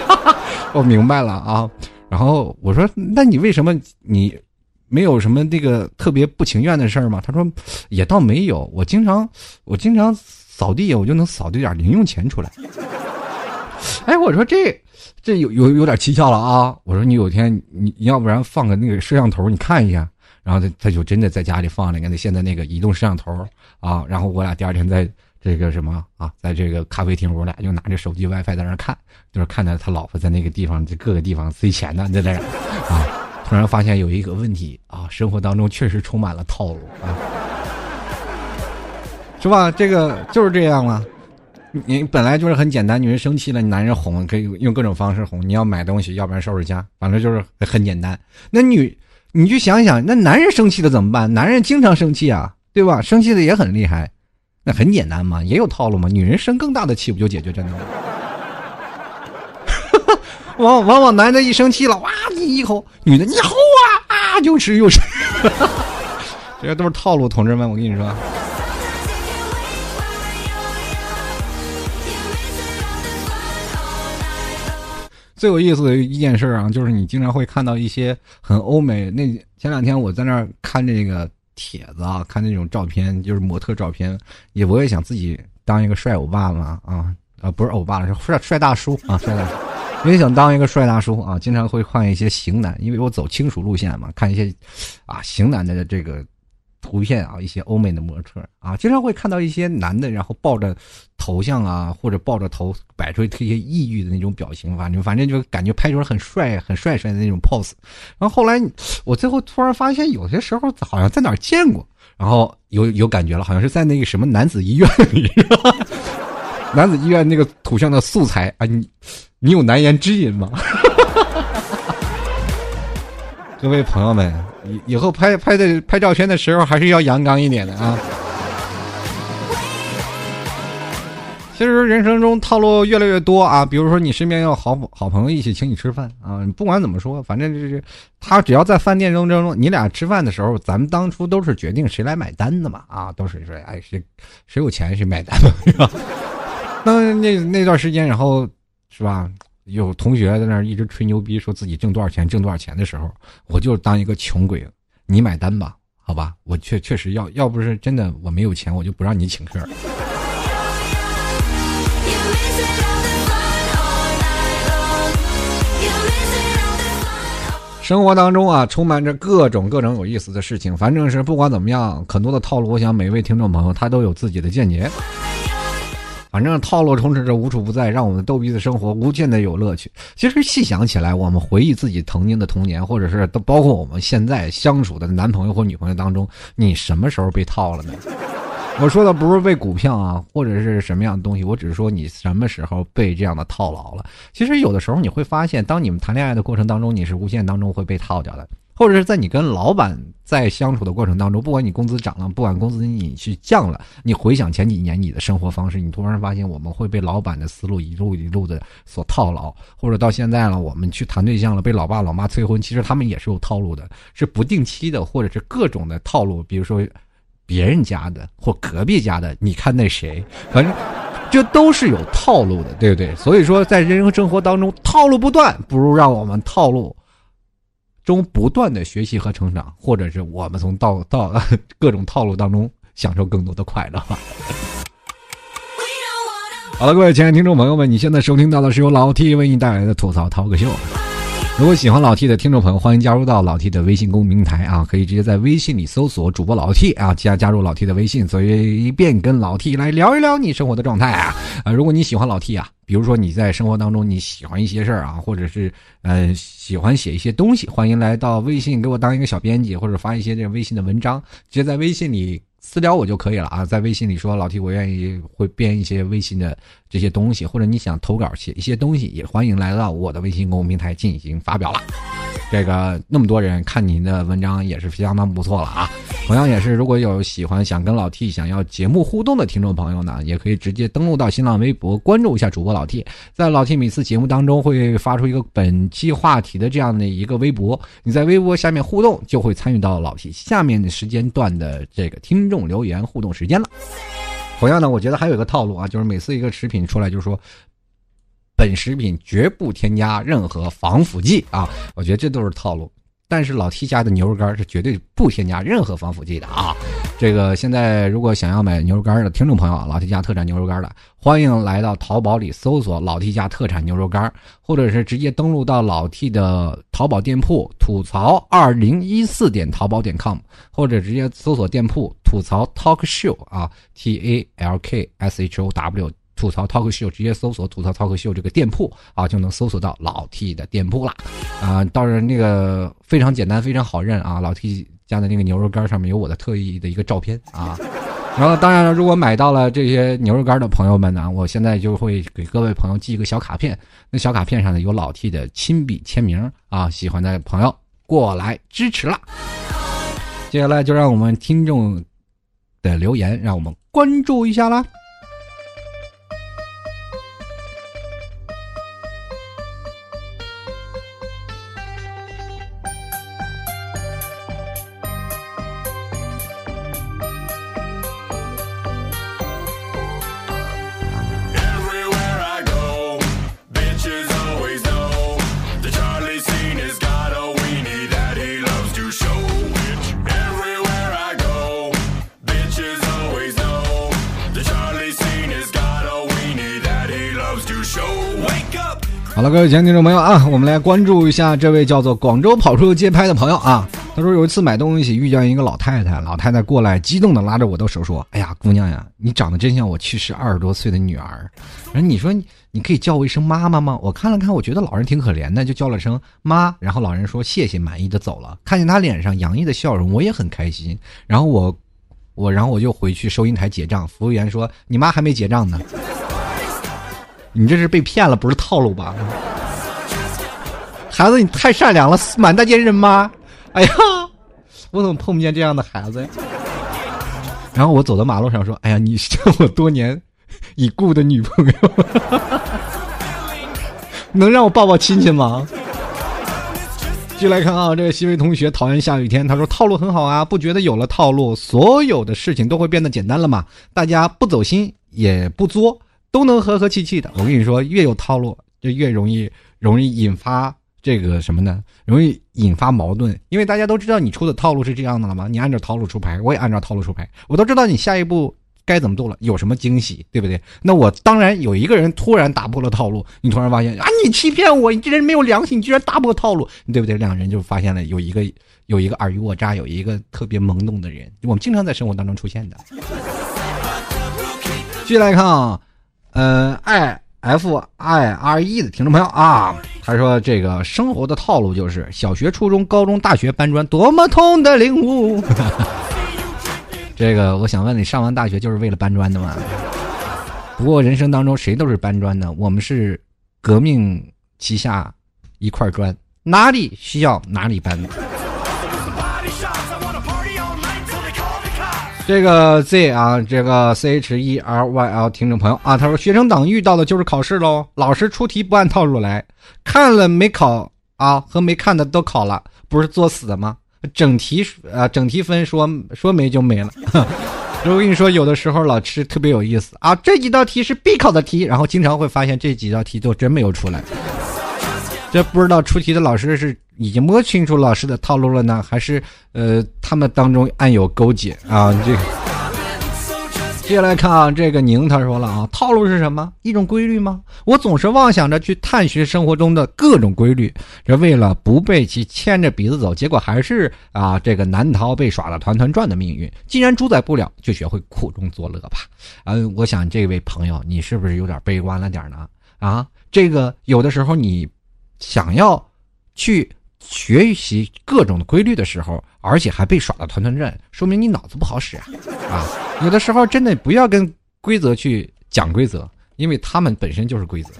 我明白了啊。然后我说，那你为什么你没有什么那个特别不情愿的事儿吗？他说，也倒没有，我经常我经常扫地，我就能扫出点零用钱出来。哎，我说这。这有有有点蹊跷了啊！我说你有天你要不然放个那个摄像头你看一下，然后他他就真的在家里放了个那现在那个移动摄像头啊，然后我俩第二天在这个什么啊，在这个咖啡厅，我俩就拿着手机 WiFi 在那看，就是看到他老婆在那个地方在各个地方塞钱呢，在那啊，突然发现有一个问题啊，生活当中确实充满了套路啊，是吧？这个就是这样了。你本来就是很简单，女人生气了，男人哄可以用各种方式哄。你要买东西，要不然收拾家，反正就是很简单。那女，你去想想，那男人生气了怎么办？男人经常生气啊，对吧？生气的也很厉害，那很简单嘛，也有套路嘛。女人生更大的气，不就解决这个吗？往往往男的一生气了，哇，你一口，女的你吼啊啊，又吃又吃，这些都是套路，同志们，我跟你说。最有意思的一件事啊，就是你经常会看到一些很欧美。那前两天我在那儿看那个帖子啊，看那种照片，就是模特照片，也我也想自己当一个帅欧巴嘛啊啊，不是欧巴了，是帅帅大叔啊，帅大叔。也想当一个帅大叔啊，经常会换一些型男，因为我走轻熟路线嘛，看一些啊型男的这个。图片啊，一些欧美的模特啊，经常会看到一些男的，然后抱着头像啊，或者抱着头摆出一些抑郁的那种表情，反正反正就感觉拍出来很帅、很帅帅的那种 pose。然后后来我最后突然发现，有些时候好像在哪儿见过，然后有有感觉了，好像是在那个什么男子医院里，男子医院那个图像的素材啊，你你有难言之隐吗？各位朋友们。以以后拍拍的拍照片的时候，还是要阳刚一点的啊。其实人生中套路越来越多啊，比如说你身边有好好朋友一起请你吃饭啊，不管怎么说，反正就是他只要在饭店中中，你俩吃饭的时候，咱们当初都是决定谁来买单的嘛啊，都是说哎谁谁有钱谁买单嘛，是吧？那那那段时间，然后是吧？有同学在那儿一直吹牛逼，说自己挣多少钱，挣多少钱的时候，我就当一个穷鬼，你买单吧，好吧，我确确实要要不是真的我没有钱，我就不让你请客。生活当中啊，充满着各种各种有意思的事情，反正是不管怎么样，很多的套路，我想每位听众朋友他都有自己的见解。反正套路充斥着无处不在，让我们逗逼的生活无限的有乐趣。其实细想起来，我们回忆自己曾经的童年，或者是都包括我们现在相处的男朋友或女朋友当中，你什么时候被套了呢？我说的不是被股票啊，或者是什么样的东西，我只是说你什么时候被这样的套牢了。其实有的时候你会发现，当你们谈恋爱的过程当中，你是无限当中会被套掉的。或者是在你跟老板在相处的过程当中，不管你工资涨了，不管工资你去降了，你回想前几年你的生活方式，你突然发现我们会被老板的思路一路一路的所套牢，或者到现在了，我们去谈对象了，被老爸老妈催婚，其实他们也是有套路的，是不定期的，或者是各种的套路，比如说别人家的或隔壁家的，你看那谁，反正这都是有套路的，对不对？所以说，在人生生活当中套路不断，不如让我们套路。中不断的学习和成长，或者是我们从到到 各种套路当中享受更多的快乐。好了，各位亲爱的听众朋友们，你现在收听到的是由老 T 为你带来的吐槽涛哥秀。如果喜欢老 T 的听众朋友，欢迎加入到老 T 的微信公平台啊，可以直接在微信里搜索主播老 T 啊，加加入老 T 的微信，随便跟老 T 来聊一聊你生活的状态啊啊！如果你喜欢老 T 啊，比如说你在生活当中你喜欢一些事儿啊，或者是呃喜欢写一些东西，欢迎来到微信给我当一个小编辑，或者发一些这个微信的文章，直接在微信里。私聊我就可以了啊，在微信里说老 T，我愿意会编一些微信的这些东西，或者你想投稿写一些东西，也欢迎来到我的微信公众平台进行发表了。这个那么多人看您的文章也是相当不错了啊。同样也是，如果有喜欢想跟老 T 想要节目互动的听众朋友呢，也可以直接登录到新浪微博关注一下主播老 T，在老 T 每次节目当中会发出一个本期话题的这样的一个微博，你在微博下面互动就会参与到老 T 下面的时间段的这个听众留言互动时间了。同样呢，我觉得还有一个套路啊，就是每次一个食品出来，就是说本食品绝不添加任何防腐剂啊，我觉得这都是套路。但是老 T 家的牛肉干是绝对不添加任何防腐剂的啊！这个现在如果想要买牛肉干的听众朋友，老 T 家特产牛肉干的，欢迎来到淘宝里搜索“老 T 家特产牛肉干”，或者是直接登录到老 T 的淘宝店铺“吐槽二零一四点淘宝点 com”，或者直接搜索店铺“吐槽 Talk Show” 啊，T A L K S H O W。吐槽 talk show，直接搜索吐槽 talk show 这个店铺啊，就能搜索到老 T 的店铺了啊。当然，那个非常简单，非常好认啊。老 T 家的那个牛肉干上面有我的特意的一个照片啊。然后，当然了，如果买到了这些牛肉干的朋友们呢，我现在就会给各位朋友寄一个小卡片，那小卡片上呢有老 T 的亲笔签名啊。喜欢的朋友过来支持了。接下来就让我们听众的留言，让我们关注一下啦。好了，各位前听众朋友啊，我们来关注一下这位叫做广州跑出街拍的朋友啊。他说有一次买东西遇见一个老太太，老太太过来激动的拉着我的手说：“哎呀，姑娘呀，你长得真像我去世二十多岁的女儿。然后你说你可以叫我一声妈妈吗？”我看了看，我觉得老人挺可怜的，就叫了声妈。然后老人说谢谢，满意的走了。看见他脸上洋溢的笑容，我也很开心。然后我我然后我就回去收银台结账，服务员说：“你妈还没结账呢。”你这是被骗了，不是套路吧？孩子，你太善良了，满大街认妈。哎呀，我怎么碰不见这样的孩子呀？然后我走到马路上说：“哎呀，你是我多年已故的女朋友，能让我抱抱亲戚吗？”继续来看啊，这个西维同学讨厌下雨天，他说套路很好啊，不觉得有了套路，所有的事情都会变得简单了吗？大家不走心也不作。都能和和气气的。我跟你说，越有套路就越容易容易引发这个什么呢？容易引发矛盾。因为大家都知道你出的套路是这样的了吗？你按照套路出牌，我也按照套路出牌，我都知道你下一步该怎么做了，有什么惊喜，对不对？那我当然有一个人突然打破了套路，你突然发现啊，你欺骗我，你这人没有良心，你居然打破套路，对不对？两人就发现了有一个有一个尔虞我诈，有一个特别懵懂的人，我们经常在生活当中出现的。继续来看啊。呃，i f i r e 的听众朋友啊，他说这个生活的套路就是小学、初中、高中、大学搬砖，多么痛的领悟。这个我想问你，上完大学就是为了搬砖的吗？不过人生当中谁都是搬砖的，我们是革命旗下一块砖，哪里需要哪里搬。这个 Z 啊，这个 C H E R Y L 听众朋友啊，他说学生党遇到的就是考试喽，老师出题不按套路来，看了没考啊，和没看的都考了，不是作死的吗？整题啊，整题分说说没就没了。我跟你说，有的时候老师特别有意思啊，这几道题是必考的题，然后经常会发现这几道题都真没有出来。这不知道出题的老师是已经摸清楚老师的套路了呢，还是呃他们当中暗有勾结啊？这个接下来看啊，这个宁他说了啊，套路是什么？一种规律吗？我总是妄想着去探寻生活中的各种规律，这为了不被其牵着鼻子走，结果还是啊这个难逃被耍的团团转的命运。既然主宰不了，就学会苦中作乐吧。嗯，我想这位朋友，你是不是有点悲观了点呢？啊，这个有的时候你。想要去学习各种的规律的时候，而且还被耍的团团转，说明你脑子不好使啊！啊，有的时候真的不要跟规则去讲规则，因为他们本身就是规则。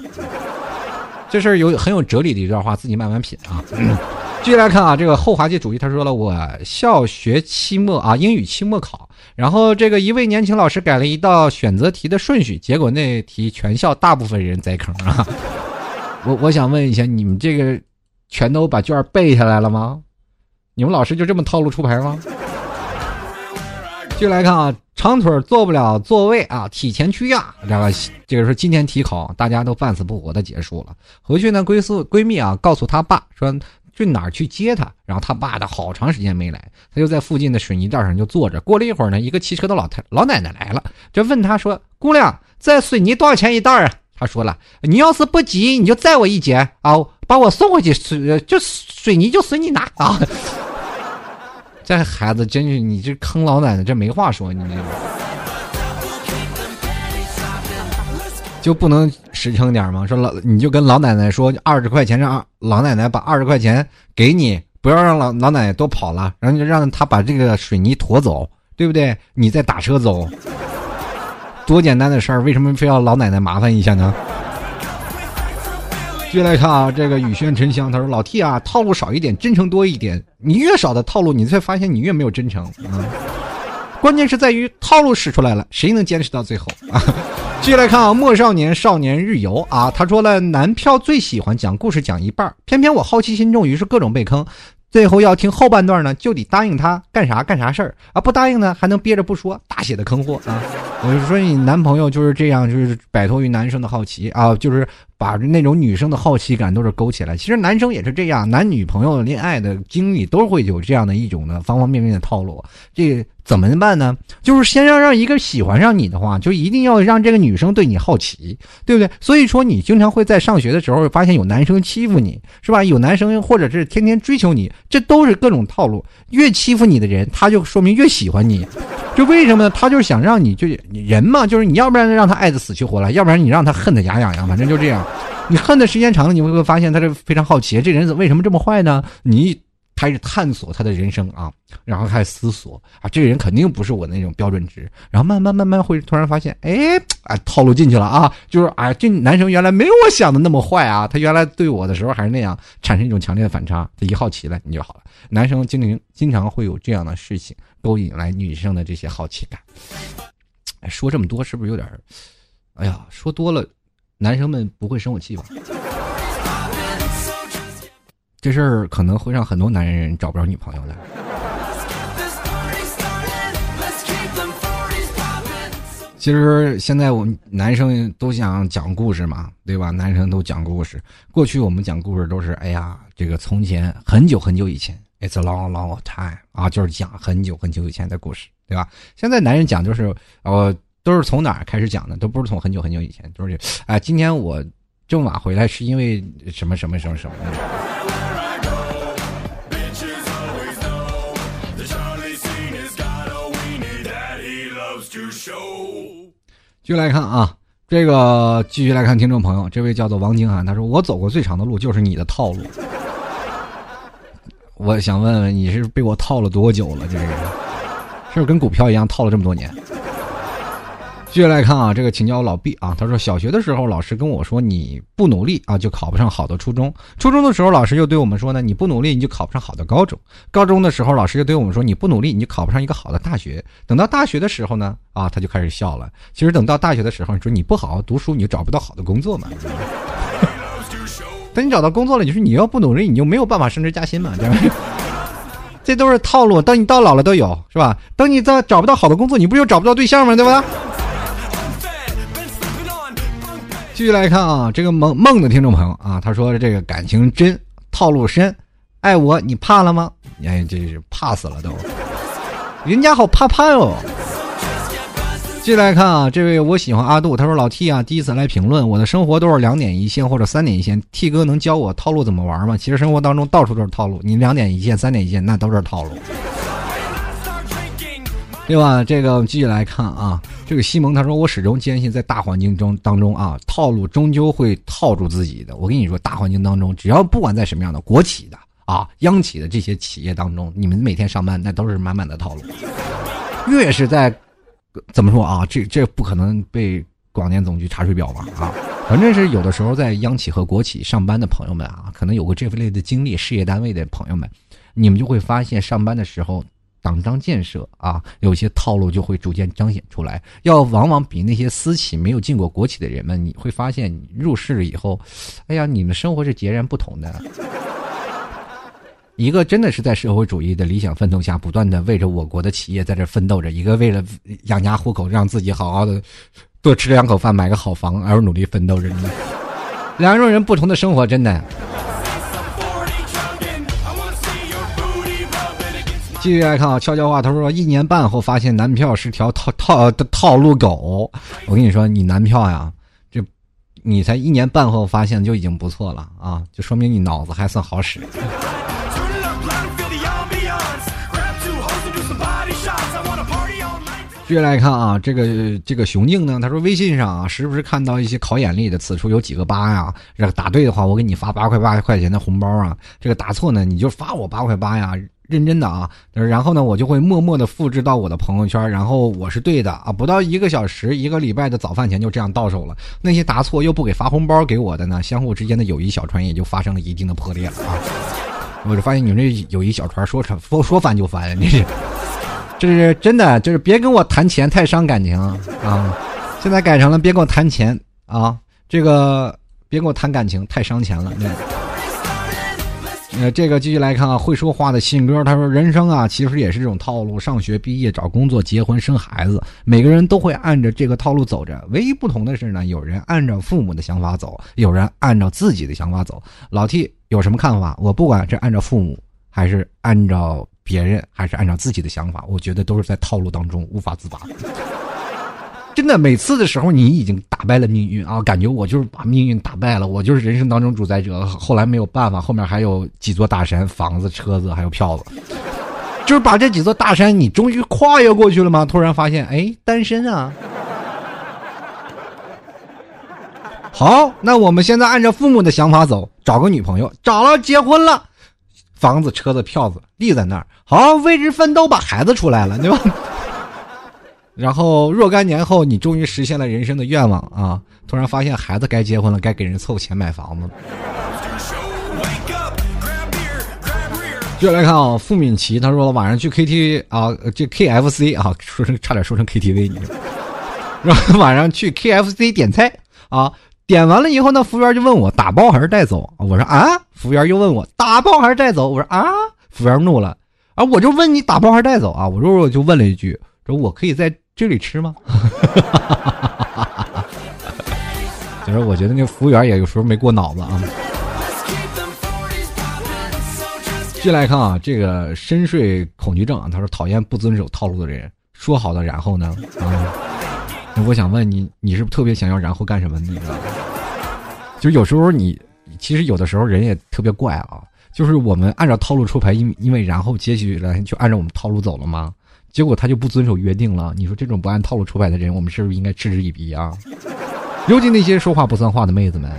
这事儿有很有哲理的一段话，自己慢慢品啊。继续来看啊，这个后滑稽主义，他说了，我校学期末啊，英语期末考，然后这个一位年轻老师改了一道选择题的顺序，结果那题全校大部分人栽坑啊。我我想问一下，你们这个全都把卷背下来了吗？你们老师就这么套路出牌吗？继续来看啊，长腿坐不了座位啊，提前去呀。这个这个说今天体考，大家都半死不活的结束了。回去呢，闺宿闺蜜啊，告诉他爸说去哪儿去接他。然后他爸的好长时间没来，他就在附近的水泥道上就坐着。过了一会儿呢，一个骑车的老太老奶奶来了，就问他说：“姑娘，在水泥多少钱一袋啊？”他说了：“你要是不急，你就载我一节啊，把我送回去，水就水泥就随你拿啊。”这孩子真是，你这坑老奶奶，这没话说，你这就不能实诚点吗？说老你就跟老奶奶说二十块钱，让老奶奶把二十块钱给你，不要让老老奶奶多跑了，然后就让他把这个水泥驮走，对不对？你再打车走。多简单的事儿，为什么非要老奶奶麻烦一下呢？继续来看啊，这个雨轩沉香，他说：“老 T 啊，套路少一点，真诚多一点。你越少的套路，你才发现你越没有真诚啊。关键是在于套路使出来了，谁能坚持到最后啊？” 继续来看啊，莫少年少年日游啊，他说了，男票最喜欢讲故事讲一半，偏偏我好奇心重，于是各种被坑。最后要听后半段呢，就得答应他干啥干啥事儿啊！不答应呢，还能憋着不说，大写的坑货啊！我就说你男朋友就是这样，就是摆脱于男生的好奇啊，就是把那种女生的好奇感都是勾起来。其实男生也是这样，男女朋友恋爱的经历都会有这样的一种呢方方面面的套路。这怎么办呢？就是先要让一个喜欢上你的话，就一定要让这个女生对你好奇，对不对？所以说，你经常会在上学的时候发现有男生欺负你，是吧？有男生或者是天天追求你，这都是各种套路。越欺负你的人，他就说明越喜欢你。就为什么呢？他就是想让你就人嘛，就是你要不然让他爱的死去活来，要不然你让他恨得牙痒痒，反正就这样。你恨的时间长了，你会不会发现他这非常好奇，这人怎为什么这么坏呢？你。开始探索他的人生啊，然后开始思索啊，这个人肯定不是我那种标准值，然后慢慢慢慢会突然发现，哎，啊，套路进去了啊，就是啊，这男生原来没有我想的那么坏啊，他原来对我的时候还是那样，产生一种强烈的反差，他一好奇了，你就好了。男生经常经常会有这样的事情，勾引来女生的这些好奇感。说这么多是不是有点？哎呀，说多了，男生们不会生我气吧？这事儿可能会让很多男人找不着女朋友的。其实现在我们男生都想讲故事嘛，对吧？男生都讲故事。过去我们讲故事都是，哎呀，这个从前很久很久以前，It's a long long time 啊，就是讲很久很久以前的故事，对吧？现在男人讲就是，呃，都是从哪儿开始讲的？都不是从很久很久以前，都是，哎，今天我这么晚回来是因为什么什么什么什么。继续来看啊，这个继续来看听众朋友，这位叫做王金涵，他说：“我走过最长的路就是你的套路。”我想问问，你是被我套了多久了？这是，是不是跟股票一样套了这么多年？继续来看啊，这个请教老毕啊，他说小学的时候老师跟我说你不努力啊就考不上好的初中，初中的时候老师又对我们说呢你不努力你就考不上好的高中，高中的时候老师又对我们说你不努力你就考不上一个好的大学，等到大学的时候呢啊他就开始笑了，其实等到大学的时候你说你不好好读书你就找不到好的工作嘛，等你找到工作了你说你要不努力你就没有办法升职加薪嘛，对吧这都是套路，等你到老了都有是吧？等你在找不到好的工作你不就找不到对象吗？对吧？继续来看啊，这个梦梦的听众朋友啊，他说这个感情真，套路深，爱我你怕了吗？哎，这是怕死了都，人家好怕怕哟。继续来看啊，这位我喜欢阿杜，他说老 T 啊，第一次来评论，我的生活都是两点一线或者三点一线，T 哥能教我套路怎么玩吗？其实生活当中到处都是套路，你两点一线、三点一线那都是套路。对吧？这个我们继续来看啊，这个西蒙他说：“我始终坚信，在大环境中当中啊，套路终究会套住自己的。我跟你说，大环境当中，只要不管在什么样的国企的啊、央企的这些企业当中，你们每天上班那都是满满的套路。越是在怎么说啊？这这不可能被广电总局查水表吧？啊，反正是有的时候在央企和国企上班的朋友们啊，可能有过这类的经历，事业单位的朋友们，你们就会发现上班的时候。”党章建设啊，有些套路就会逐渐彰显出来。要往往比那些私企没有进过国企的人们，你会发现你入世以后，哎呀，你们生活是截然不同的。一个真的是在社会主义的理想奋斗下，不断的为着我国的企业在这奋斗着；一个为了养家糊口，让自己好好的多吃两口饭，买个好房而努力奋斗着。两种人不同的生活，真的。继续来看啊，悄悄话，他说一年半后发现男票是条套套的套路狗。我跟你说，你男票呀，这你才一年半后发现就已经不错了啊，就说明你脑子还算好使。继续来看啊，这个这个熊静呢，他说微信上啊，时不时看到一些考眼力的，此处有几个八呀？这个答对的话，我给你发八块八块钱的红包啊。这个答错呢，你就发我八块八呀。认真的啊，然后呢，我就会默默的复制到我的朋友圈，然后我是对的啊，不到一个小时，一个礼拜的早饭钱就这样到手了。那些答错又不给发红包给我的呢，相互之间的友谊小船也就发生了一定的破裂了啊！我就发现你们这友谊小船说成说说翻就翻，这是，这是真的，就是别跟我谈钱太伤感情啊！现在改成了别跟我谈钱啊，这个别跟我谈感情太伤钱了。呃，这个继续来看啊，会说话的信哥，他说：“人生啊，其实也是这种套路，上学、毕业、找工作、结婚、生孩子，每个人都会按着这个套路走着。唯一不同的是呢，有人按照父母的想法走，有人按照自己的想法走。老 T 有什么看法？我不管是按照父母还是按照。”别人，还是按照自己的想法，我觉得都是在套路当中无法自拔。真的，每次的时候你已经打败了命运啊，感觉我就是把命运打败了，我就是人生当中主宰者。后来没有办法，后面还有几座大山，房子、车子，还有票子，就是把这几座大山你终于跨越过去了吗？突然发现，哎，单身啊！好，那我们现在按照父母的想法走，找个女朋友，找了，结婚了，房子、车子、票子立在那儿，好，为之奋斗，把孩子出来了，对吧？然后若干年后，你终于实现了人生的愿望啊！突然发现孩子该结婚了，该给人凑钱买房子。接下来看啊，付敏琪他说晚上去 KTV 啊，这 KFC 啊，说成差点说成 KTV，你说，然后晚上去 KFC 点菜啊，点完了以后呢，服务员就问我打包还是带走？我说啊，服务员又问我打包还是带走？我说啊，服务员怒了啊，我就问你打包还是带走啊？我说我就问了一句，说我可以在。这里吃吗？就是我觉得那服务员也有时候没过脑子啊。继续来看啊，这个深睡恐惧症啊，他说讨厌不遵守套路的人。说好的然后呢？啊，我想问你，你是不是特别想要然后干什么？你知道吗？就有时候你，其实有的时候人也特别怪啊。就是我们按照套路出牌，因因为然后接下来就按照我们套路走了吗？结果他就不遵守约定了。你说这种不按套路出牌的人，我们是不是应该嗤之以鼻啊？尤其那些说话不算话的妹子们。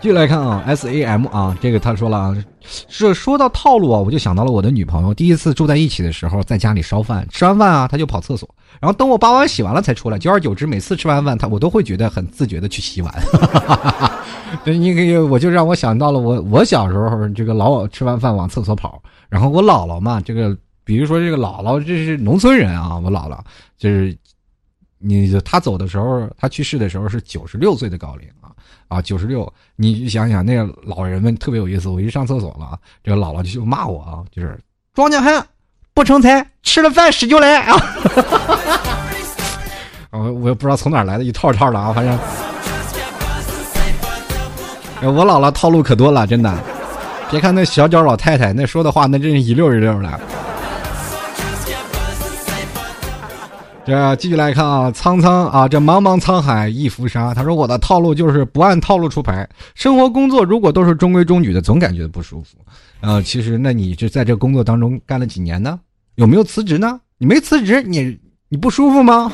继续来看啊，S A M 啊，这个他说了，是说到套路啊，我就想到了我的女朋友。第一次住在一起的时候，在家里烧饭，吃完饭啊，他就跑厕所，然后等我把碗洗完了才出来。久而久之，每次吃完饭，他我都会觉得很自觉的去洗碗。哈哈哈哈对，你可以，我就让我想到了我我小时候这个老吃完饭往厕所跑。然后我姥姥嘛，这个比如说这个姥姥，这是农村人啊。我姥姥就是，你他走的时候，他去世的时候是九十六岁的高龄啊啊，九十六。你想想那个老人们特别有意思。我一上厕所了，这个姥姥就骂我啊，就是庄稼汉不成才，吃了饭屎就来啊。我我也不知道从哪来的一套套的啊，反正我姥姥套路可多了，真的。别看那小脚老太太，那说的话那真是一溜一溜的。这继续来看啊，苍苍啊，这茫茫沧海一浮沙。他说我的套路就是不按套路出牌，生活工作如果都是中规中矩的，总感觉不舒服。啊，其实那你就在这工作当中干了几年呢？有没有辞职呢？你没辞职，你你不舒服吗？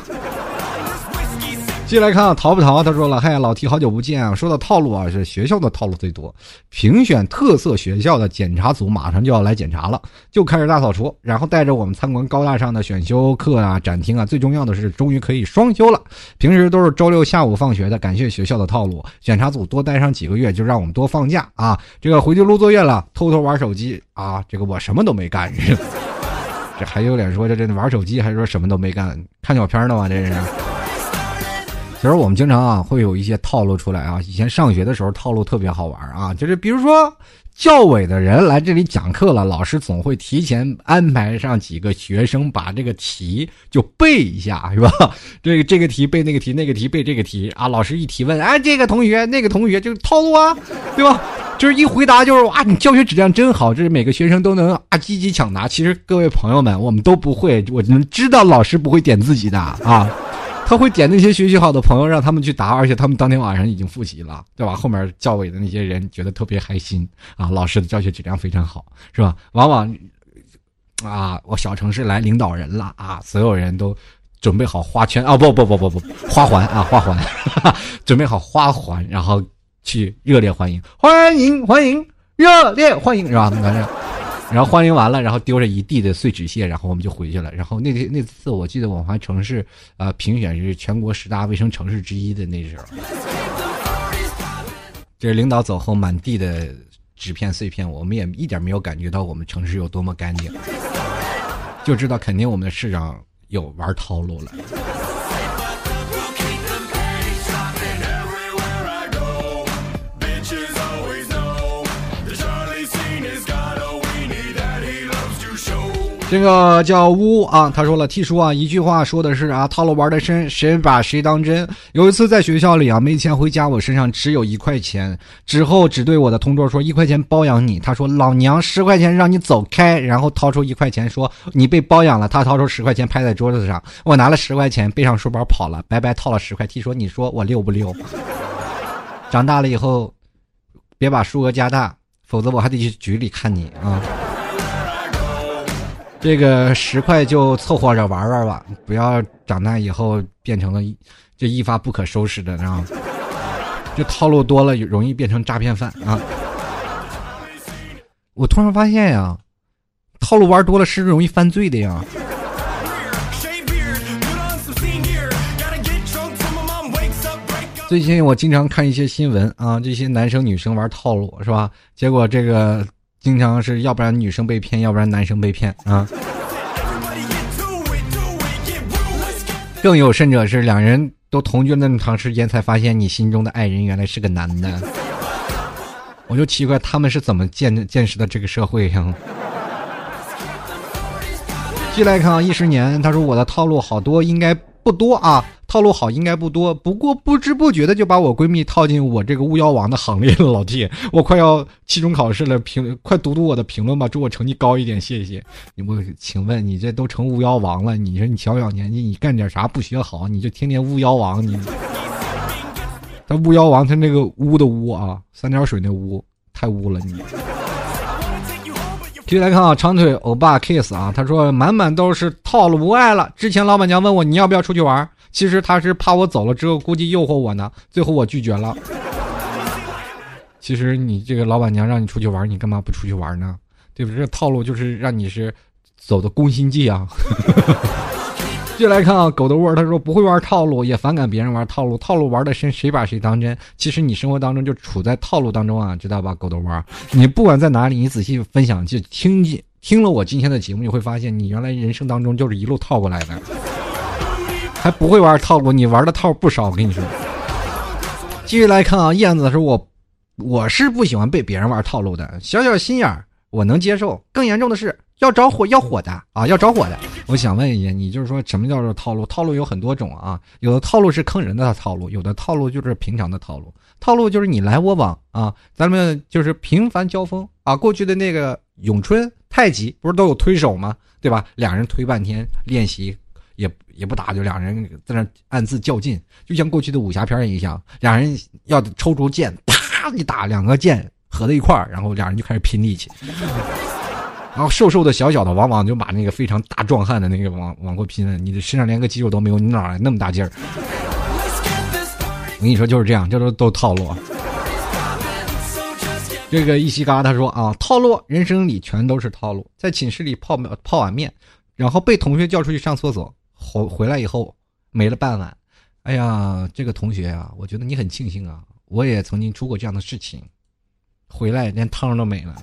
接来看啊，逃不逃？他说了：“嗨，老提好久不见啊！说到套路啊，是学校的套路最多。评选特色学校的检查组马上就要来检查了，就开始大扫除，然后带着我们参观高大上的选修课啊、展厅啊。最重要的是，终于可以双休了。平时都是周六下午放学的。感谢学校的套路，检查组多待上几个月，就让我们多放假啊！这个回去录作业了，偷偷玩手机啊！这个我什么都没干，这还有脸说这这玩手机，还说什么都没干，看小片呢吗？这是。”其实我们经常啊会有一些套路出来啊，以前上学的时候套路特别好玩啊，就是比如说教委的人来这里讲课了，老师总会提前安排上几个学生把这个题就背一下，是吧？这个这个题背那个题，那个题背这个题啊。老师一提问，哎，这个同学那个同学就是套路啊，对吧？就是一回答就是哇，你教学质量真好，这是每个学生都能啊积极抢答。其实各位朋友们，我们都不会，我能知道老师不会点自己的啊。他会点那些学习好的朋友，让他们去答，而且他们当天晚上已经复习了，对吧？后面教委的那些人觉得特别开心啊，老师的教学质量非常好，是吧？往往啊，我小城市来领导人了啊，所有人都准备好花圈啊，不不不不不，花环啊，花环，准备好花环，然后去热烈欢迎，欢迎欢迎，热烈欢迎，是吧？然后欢迎完了，然后丢着一地的碎纸屑，然后我们就回去了。然后那天那次，我记得我们城市啊评选是全国十大卫生城市之一的那时候。这领导走后，满地的纸片碎片，我们也一点没有感觉到我们城市有多么干净，就知道肯定我们的市长有玩套路了。这个叫乌啊，他说了，T 叔啊，一句话说的是啊，套路玩的深，谁把谁当真？有一次在学校里啊，没钱回家，我身上只有一块钱，之后只对我的同桌说一块钱包养你。他说老娘十块钱让你走开，然后掏出一块钱说你被包养了。他掏出十块钱拍在桌子上，我拿了十块钱背上书包跑了，白白套了十块。T 说你说我溜不溜？长大了以后，别把数额加大，否则我还得去局里看你啊。这个十块就凑合着玩玩吧，不要长大以后变成了就一发不可收拾的，知道吗？就套路多了，容易变成诈骗犯啊！我突然发现呀，套路玩多了是容易犯罪的呀。最近我经常看一些新闻啊，这些男生女生玩套路是吧？结果这个。经常是要不然女生被骗，要不然男生被骗啊。更有甚者是两人都同居了那么长时间，才发现你心中的爱人原来是个男的。我就奇怪他们是怎么见见识的这个社会呀。继来看啊一十年，他说我的套路好多，应该。不多啊，套路好应该不多，不过不知不觉的就把我闺蜜套进我这个巫妖王的行列了。老弟，我快要期中考试了，评快读读我的评论吧，祝我成绩高一点，谢谢。我请问你这都成巫妖王了，你说你小小年纪你干点啥不学好，你就天天巫妖王你？他巫妖王他那个巫的巫啊，三点水那巫太污了你。继续来看啊，长腿欧巴 kiss 啊，他说满满都是套路，不爱了。之前老板娘问我你要不要出去玩，其实他是怕我走了之后估计诱惑我呢，最后我拒绝了。其实你这个老板娘让你出去玩，你干嘛不出去玩呢？对不对？这套路就是让你是走的攻心计啊。继续来看啊，狗的窝他说不会玩套路，也反感别人玩套路，套路玩的深，谁把谁当真？其实你生活当中就处在套路当中啊，知道吧？狗的窝，你不管在哪里，你仔细分享，就听进听了我今天的节目，你会发现你原来人生当中就是一路套过来的，还不会玩套路，你玩的套不少，我跟你说。继续来看啊，燕子说，我我是不喜欢被别人玩套路的，小小心眼儿我能接受，更严重的是。要着火要火的啊，要着火的。我想问一下，你就是说什么叫做套路？套路有很多种啊，有的套路是坑人的套路，有的套路就是平常的套路。套路就是你来我往啊，咱们就是频繁交锋啊。过去的那个咏春、太极不是都有推手吗？对吧？两人推半天练习，也也不打，就两人在那暗自较劲，就像过去的武侠片一样，两人要抽出剑，啪一打，两个剑合在一块儿，然后两人就开始拼力气。然后瘦瘦的小小的，往往就把那个非常大壮汉的那个往往过拼了，你的身上连个肌肉都没有，你哪来那么大劲儿？我跟你说就是这样，这都都套路。这个一西嘎他说啊，套路，人生里全都是套路。在寝室里泡泡碗面，然后被同学叫出去上厕所，回回来以后没了半碗。哎呀，这个同学啊，我觉得你很庆幸啊，我也曾经出过这样的事情，回来连汤都没了。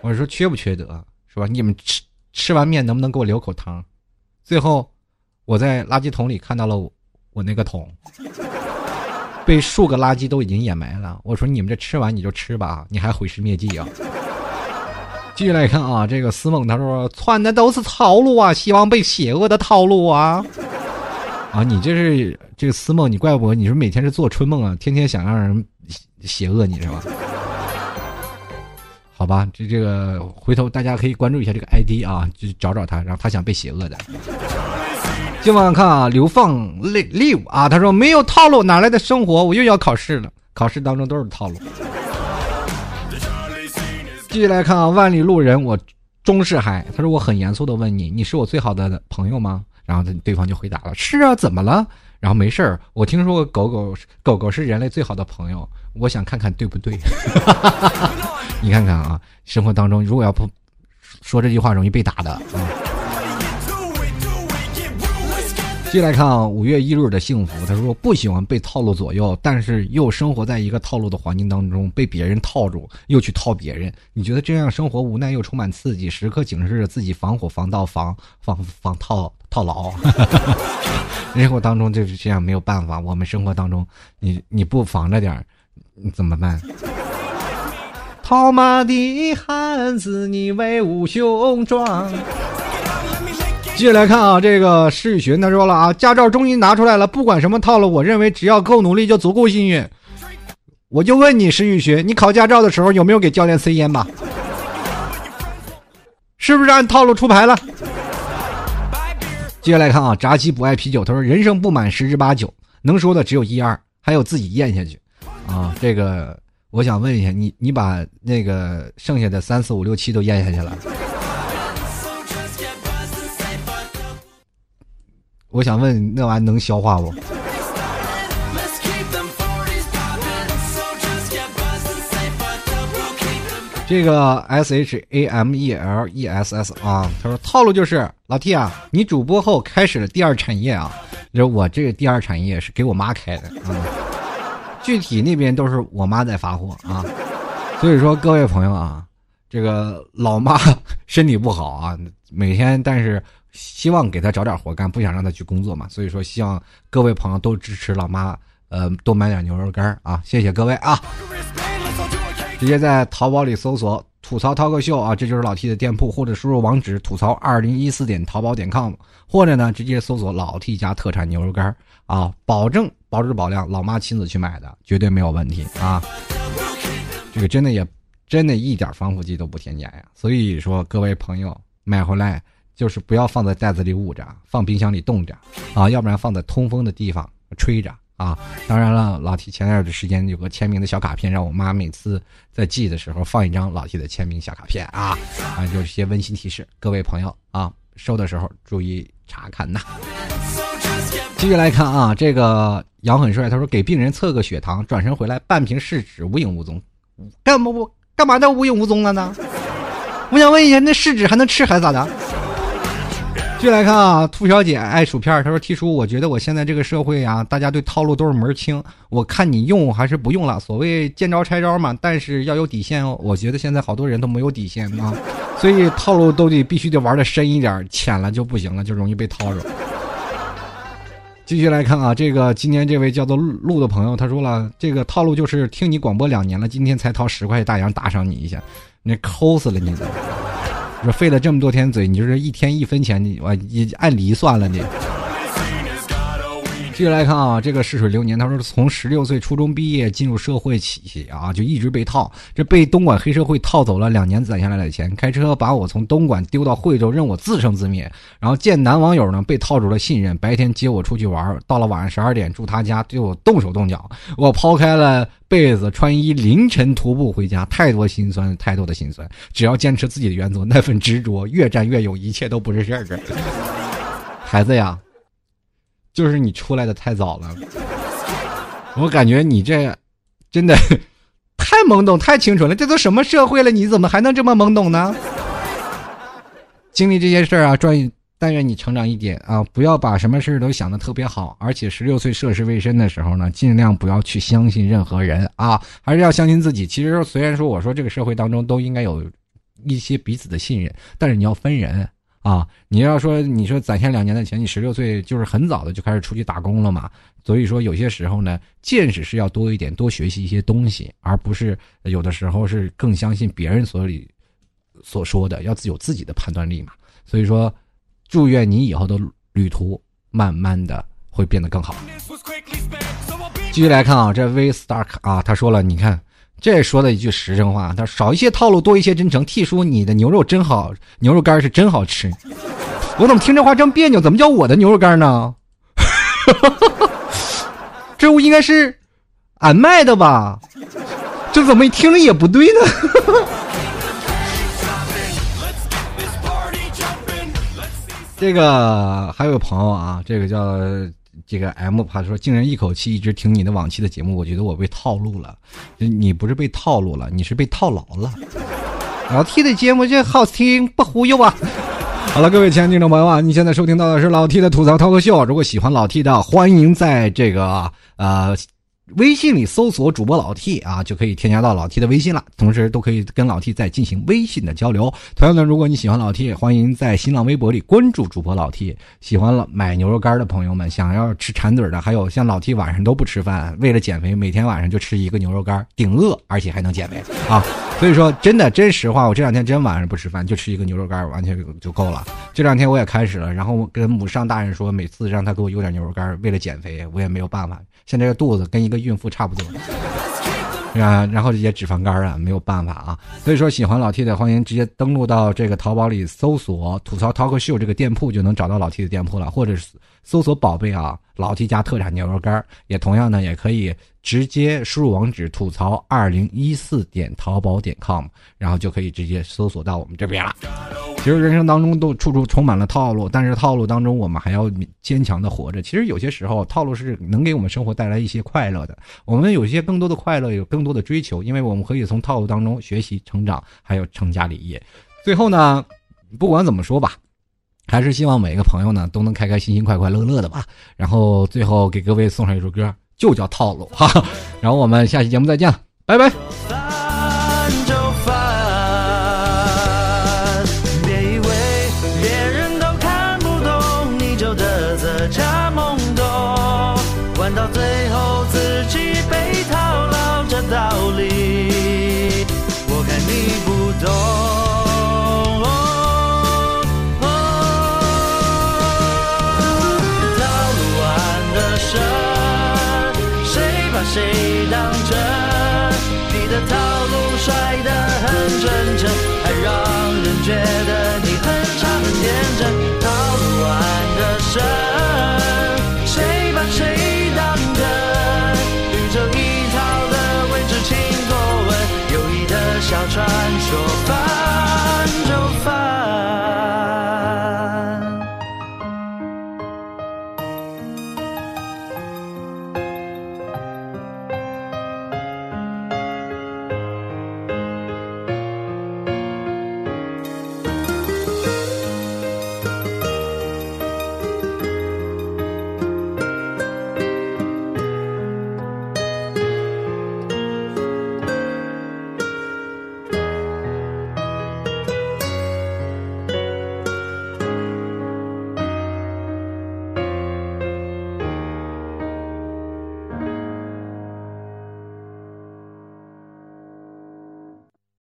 我说缺不缺德是吧？你们吃吃完面能不能给我留口汤？最后我在垃圾桶里看到了我那个桶，被数个垃圾都已经掩埋了。我说你们这吃完你就吃吧，你还毁尸灭迹啊！继续来看啊，这个思梦他说窜的都是套路啊，希望被邪恶的套路啊！啊，你这是这个思梦，你怪不你是每天是做春梦啊，天天想让人邪恶你是吧？好吧，这这个回头大家可以关注一下这个 ID 啊，就找找他，然后他想被邪恶的。今晚看啊，流放 live 啊，他说没有套路哪来的生活？我又要考试了，考试当中都是套路。继续来看啊，万里路人，我钟世海，他说我很严肃的问你，你是我最好的朋友吗？然后对方就回答了，是啊，怎么了？然后没事儿，我听说过狗狗狗狗是人类最好的朋友，我想看看对不对？你看看啊，生活当中如果要不说这句话，容易被打的。续来看啊，五月一日的幸福，他说不喜欢被套路左右，但是又生活在一个套路的环境当中，被别人套住，又去套别人。你觉得这样生活无奈又充满刺激，时刻警示着自己防火、防盗、防防防套套牢。生活当中就是这样，没有办法。我们生活当中，你你不防着点儿，你怎么办？套马的汉子，你威武雄壮。接下来看啊，这个施雨寻他说了啊，驾照终于拿出来了，不管什么套路，我认为只要够努力就足够幸运。我就问你，施雨寻，你考驾照的时候有没有给教练塞烟吧？是不是按套路出牌了？接下来看啊，炸鸡不爱啤酒，他说人生不满十之八九，能说的只有一二，还有自己咽下去。啊，这个我想问一下你，你把那个剩下的三四五六七都咽下去了？我想问那玩意能消化不？这个 S H A M E L E S S 啊，他说套路就是老 T 啊，你主播后开始了第二产业啊，就是我这个第二产业是给我妈开的啊，具体那边都是我妈在发货啊，所以说各位朋友啊，这个老妈身体不好啊，每天但是希望给他找点活干，不想让他去工作嘛，所以说希望各位朋友都支持老妈，呃，多买点牛肉干啊，谢谢各位啊。直接在淘宝里搜索“吐槽涛哥秀”啊，这就是老 T 的店铺，或者输入网址“吐槽二零一四点淘宝点 com”，或者呢直接搜索“老 T 家特产牛肉干”啊，保证保质保量，老妈亲自去买的，绝对没有问题啊。这个真的也真的一点防腐剂都不添加呀，所以说各位朋友买回来就是不要放在袋子里捂着，放冰箱里冻着啊，要不然放在通风的地方吹着。啊，当然了，老提前段的时间有个签名的小卡片，让我妈每次在寄的时候放一张老提的签名小卡片啊，啊，就是些温馨提示，各位朋友啊，收的时候注意查看呐。继续来看啊，这个杨很帅，他说给病人测个血糖，转身回来半瓶试纸无影无踪，干嘛不干嘛的无影无踪了呢？我想问一下，那试纸还能吃还是咋的？继续来看啊，兔小姐爱薯片，她说：“T 叔，我觉得我现在这个社会啊，大家对套路都是门清，我看你用还是不用了。所谓见招拆招嘛，但是要有底线哦。我觉得现在好多人都没有底线啊，所以套路都得必须得玩的深一点，浅了就不行了，就容易被套着。”继续来看啊，这个今天这位叫做鹿的朋友，他说了：“这个套路就是听你广播两年了，今天才掏十块大洋打赏你一下，那抠死了你！”说费了这么多天嘴，你就是一天一分钱，你我你按离算了你。继续来看啊，这个逝水流年，他说从十六岁初中毕业进入社会起啊，就一直被套，这被东莞黑社会套走了两年攒下来的钱，开车把我从东莞丢到惠州，任我自生自灭。然后见男网友呢，被套住了信任，白天接我出去玩，到了晚上十二点住他家，对我动手动脚。我抛开了被子，穿衣凌晨徒步回家，太多心酸，太多的心酸。只要坚持自己的原则，那份执着，越战越勇，一切都不是事儿。孩子呀。就是你出来的太早了，我感觉你这真的 太懵懂、太清楚了。这都什么社会了，你怎么还能这么懵懂呢？经历这些事儿啊，专但愿你成长一点啊，不要把什么事都想的特别好。而且十六岁涉世未深的时候呢，尽量不要去相信任何人啊，还是要相信自己。其实虽然说我说这个社会当中都应该有一些彼此的信任，但是你要分人。啊，你要说你说攒下两年的钱，你十六岁就是很早的就开始出去打工了嘛？所以说有些时候呢，见识是要多一点，多学习一些东西，而不是有的时候是更相信别人所里所说的，要有自己的判断力嘛。所以说，祝愿你以后的旅途慢慢的会变得更好。继续来看啊，这 V Stark 啊，他说了，你看。这说的一句实诚话，他说少一些套路，多一些真诚。T 叔，你的牛肉真好，牛肉干是真好吃。我怎么听这话这么别扭？怎么叫我的牛肉干呢？这不应该是俺卖的吧？这怎么一听着也不对呢？这个还有个朋友啊，这个叫。这个 M 怕说，竟然一口气一直听你的往期的节目，我觉得我被套路了。你不是被套路了，你是被套牢了。老 T 的节目就好听，不忽悠啊！好了，各位亲爱的听众朋友啊，你现在收听到的是老 T 的吐槽脱口秀。如果喜欢老 T 的，欢迎在这个呃微信里搜索主播老 T 啊，就可以添加到老 T 的微信了。同时都可以跟老 T 再进行微信的交流。同样的，如果你喜欢老 T，欢迎在新浪微博里关注主播老 T。喜欢了买牛肉干的朋友们，想要吃馋嘴的，还有像老 T 晚上都不吃饭，为了减肥，每天晚上就吃一个牛肉干，顶饿，而且还能减肥啊。所以说，真的真实话，我这两天真晚上不吃饭，就吃一个牛肉干，完全就够了。这两天我也开始了，然后跟母上大人说，每次让他给我邮点牛肉干，为了减肥，我也没有办法。现在这肚子跟一个孕妇差不多，啊，然后这些脂肪肝啊，没有办法啊。所以说，喜欢老 T 的，欢迎直接登录到这个淘宝里搜索“吐槽 talk show” 这个店铺，就能找到老 T 的店铺了，或者是搜索“宝贝啊老 T 家特产牛肉干”，也同样呢，也可以直接输入网址“吐槽二零一四点淘宝点 com”，然后就可以直接搜索到我们这边了。其实人生当中都处处充满了套路，但是套路当中我们还要坚强的活着。其实有些时候套路是能给我们生活带来一些快乐的。我们有些更多的快乐，有更多的追求，因为我们可以从套路当中学习成长，还有成家立业。最后呢，不管怎么说吧，还是希望每一个朋友呢都能开开心心、快快乐乐的吧。然后最后给各位送上一首歌，就叫套路哈。然后我们下期节目再见了，拜拜。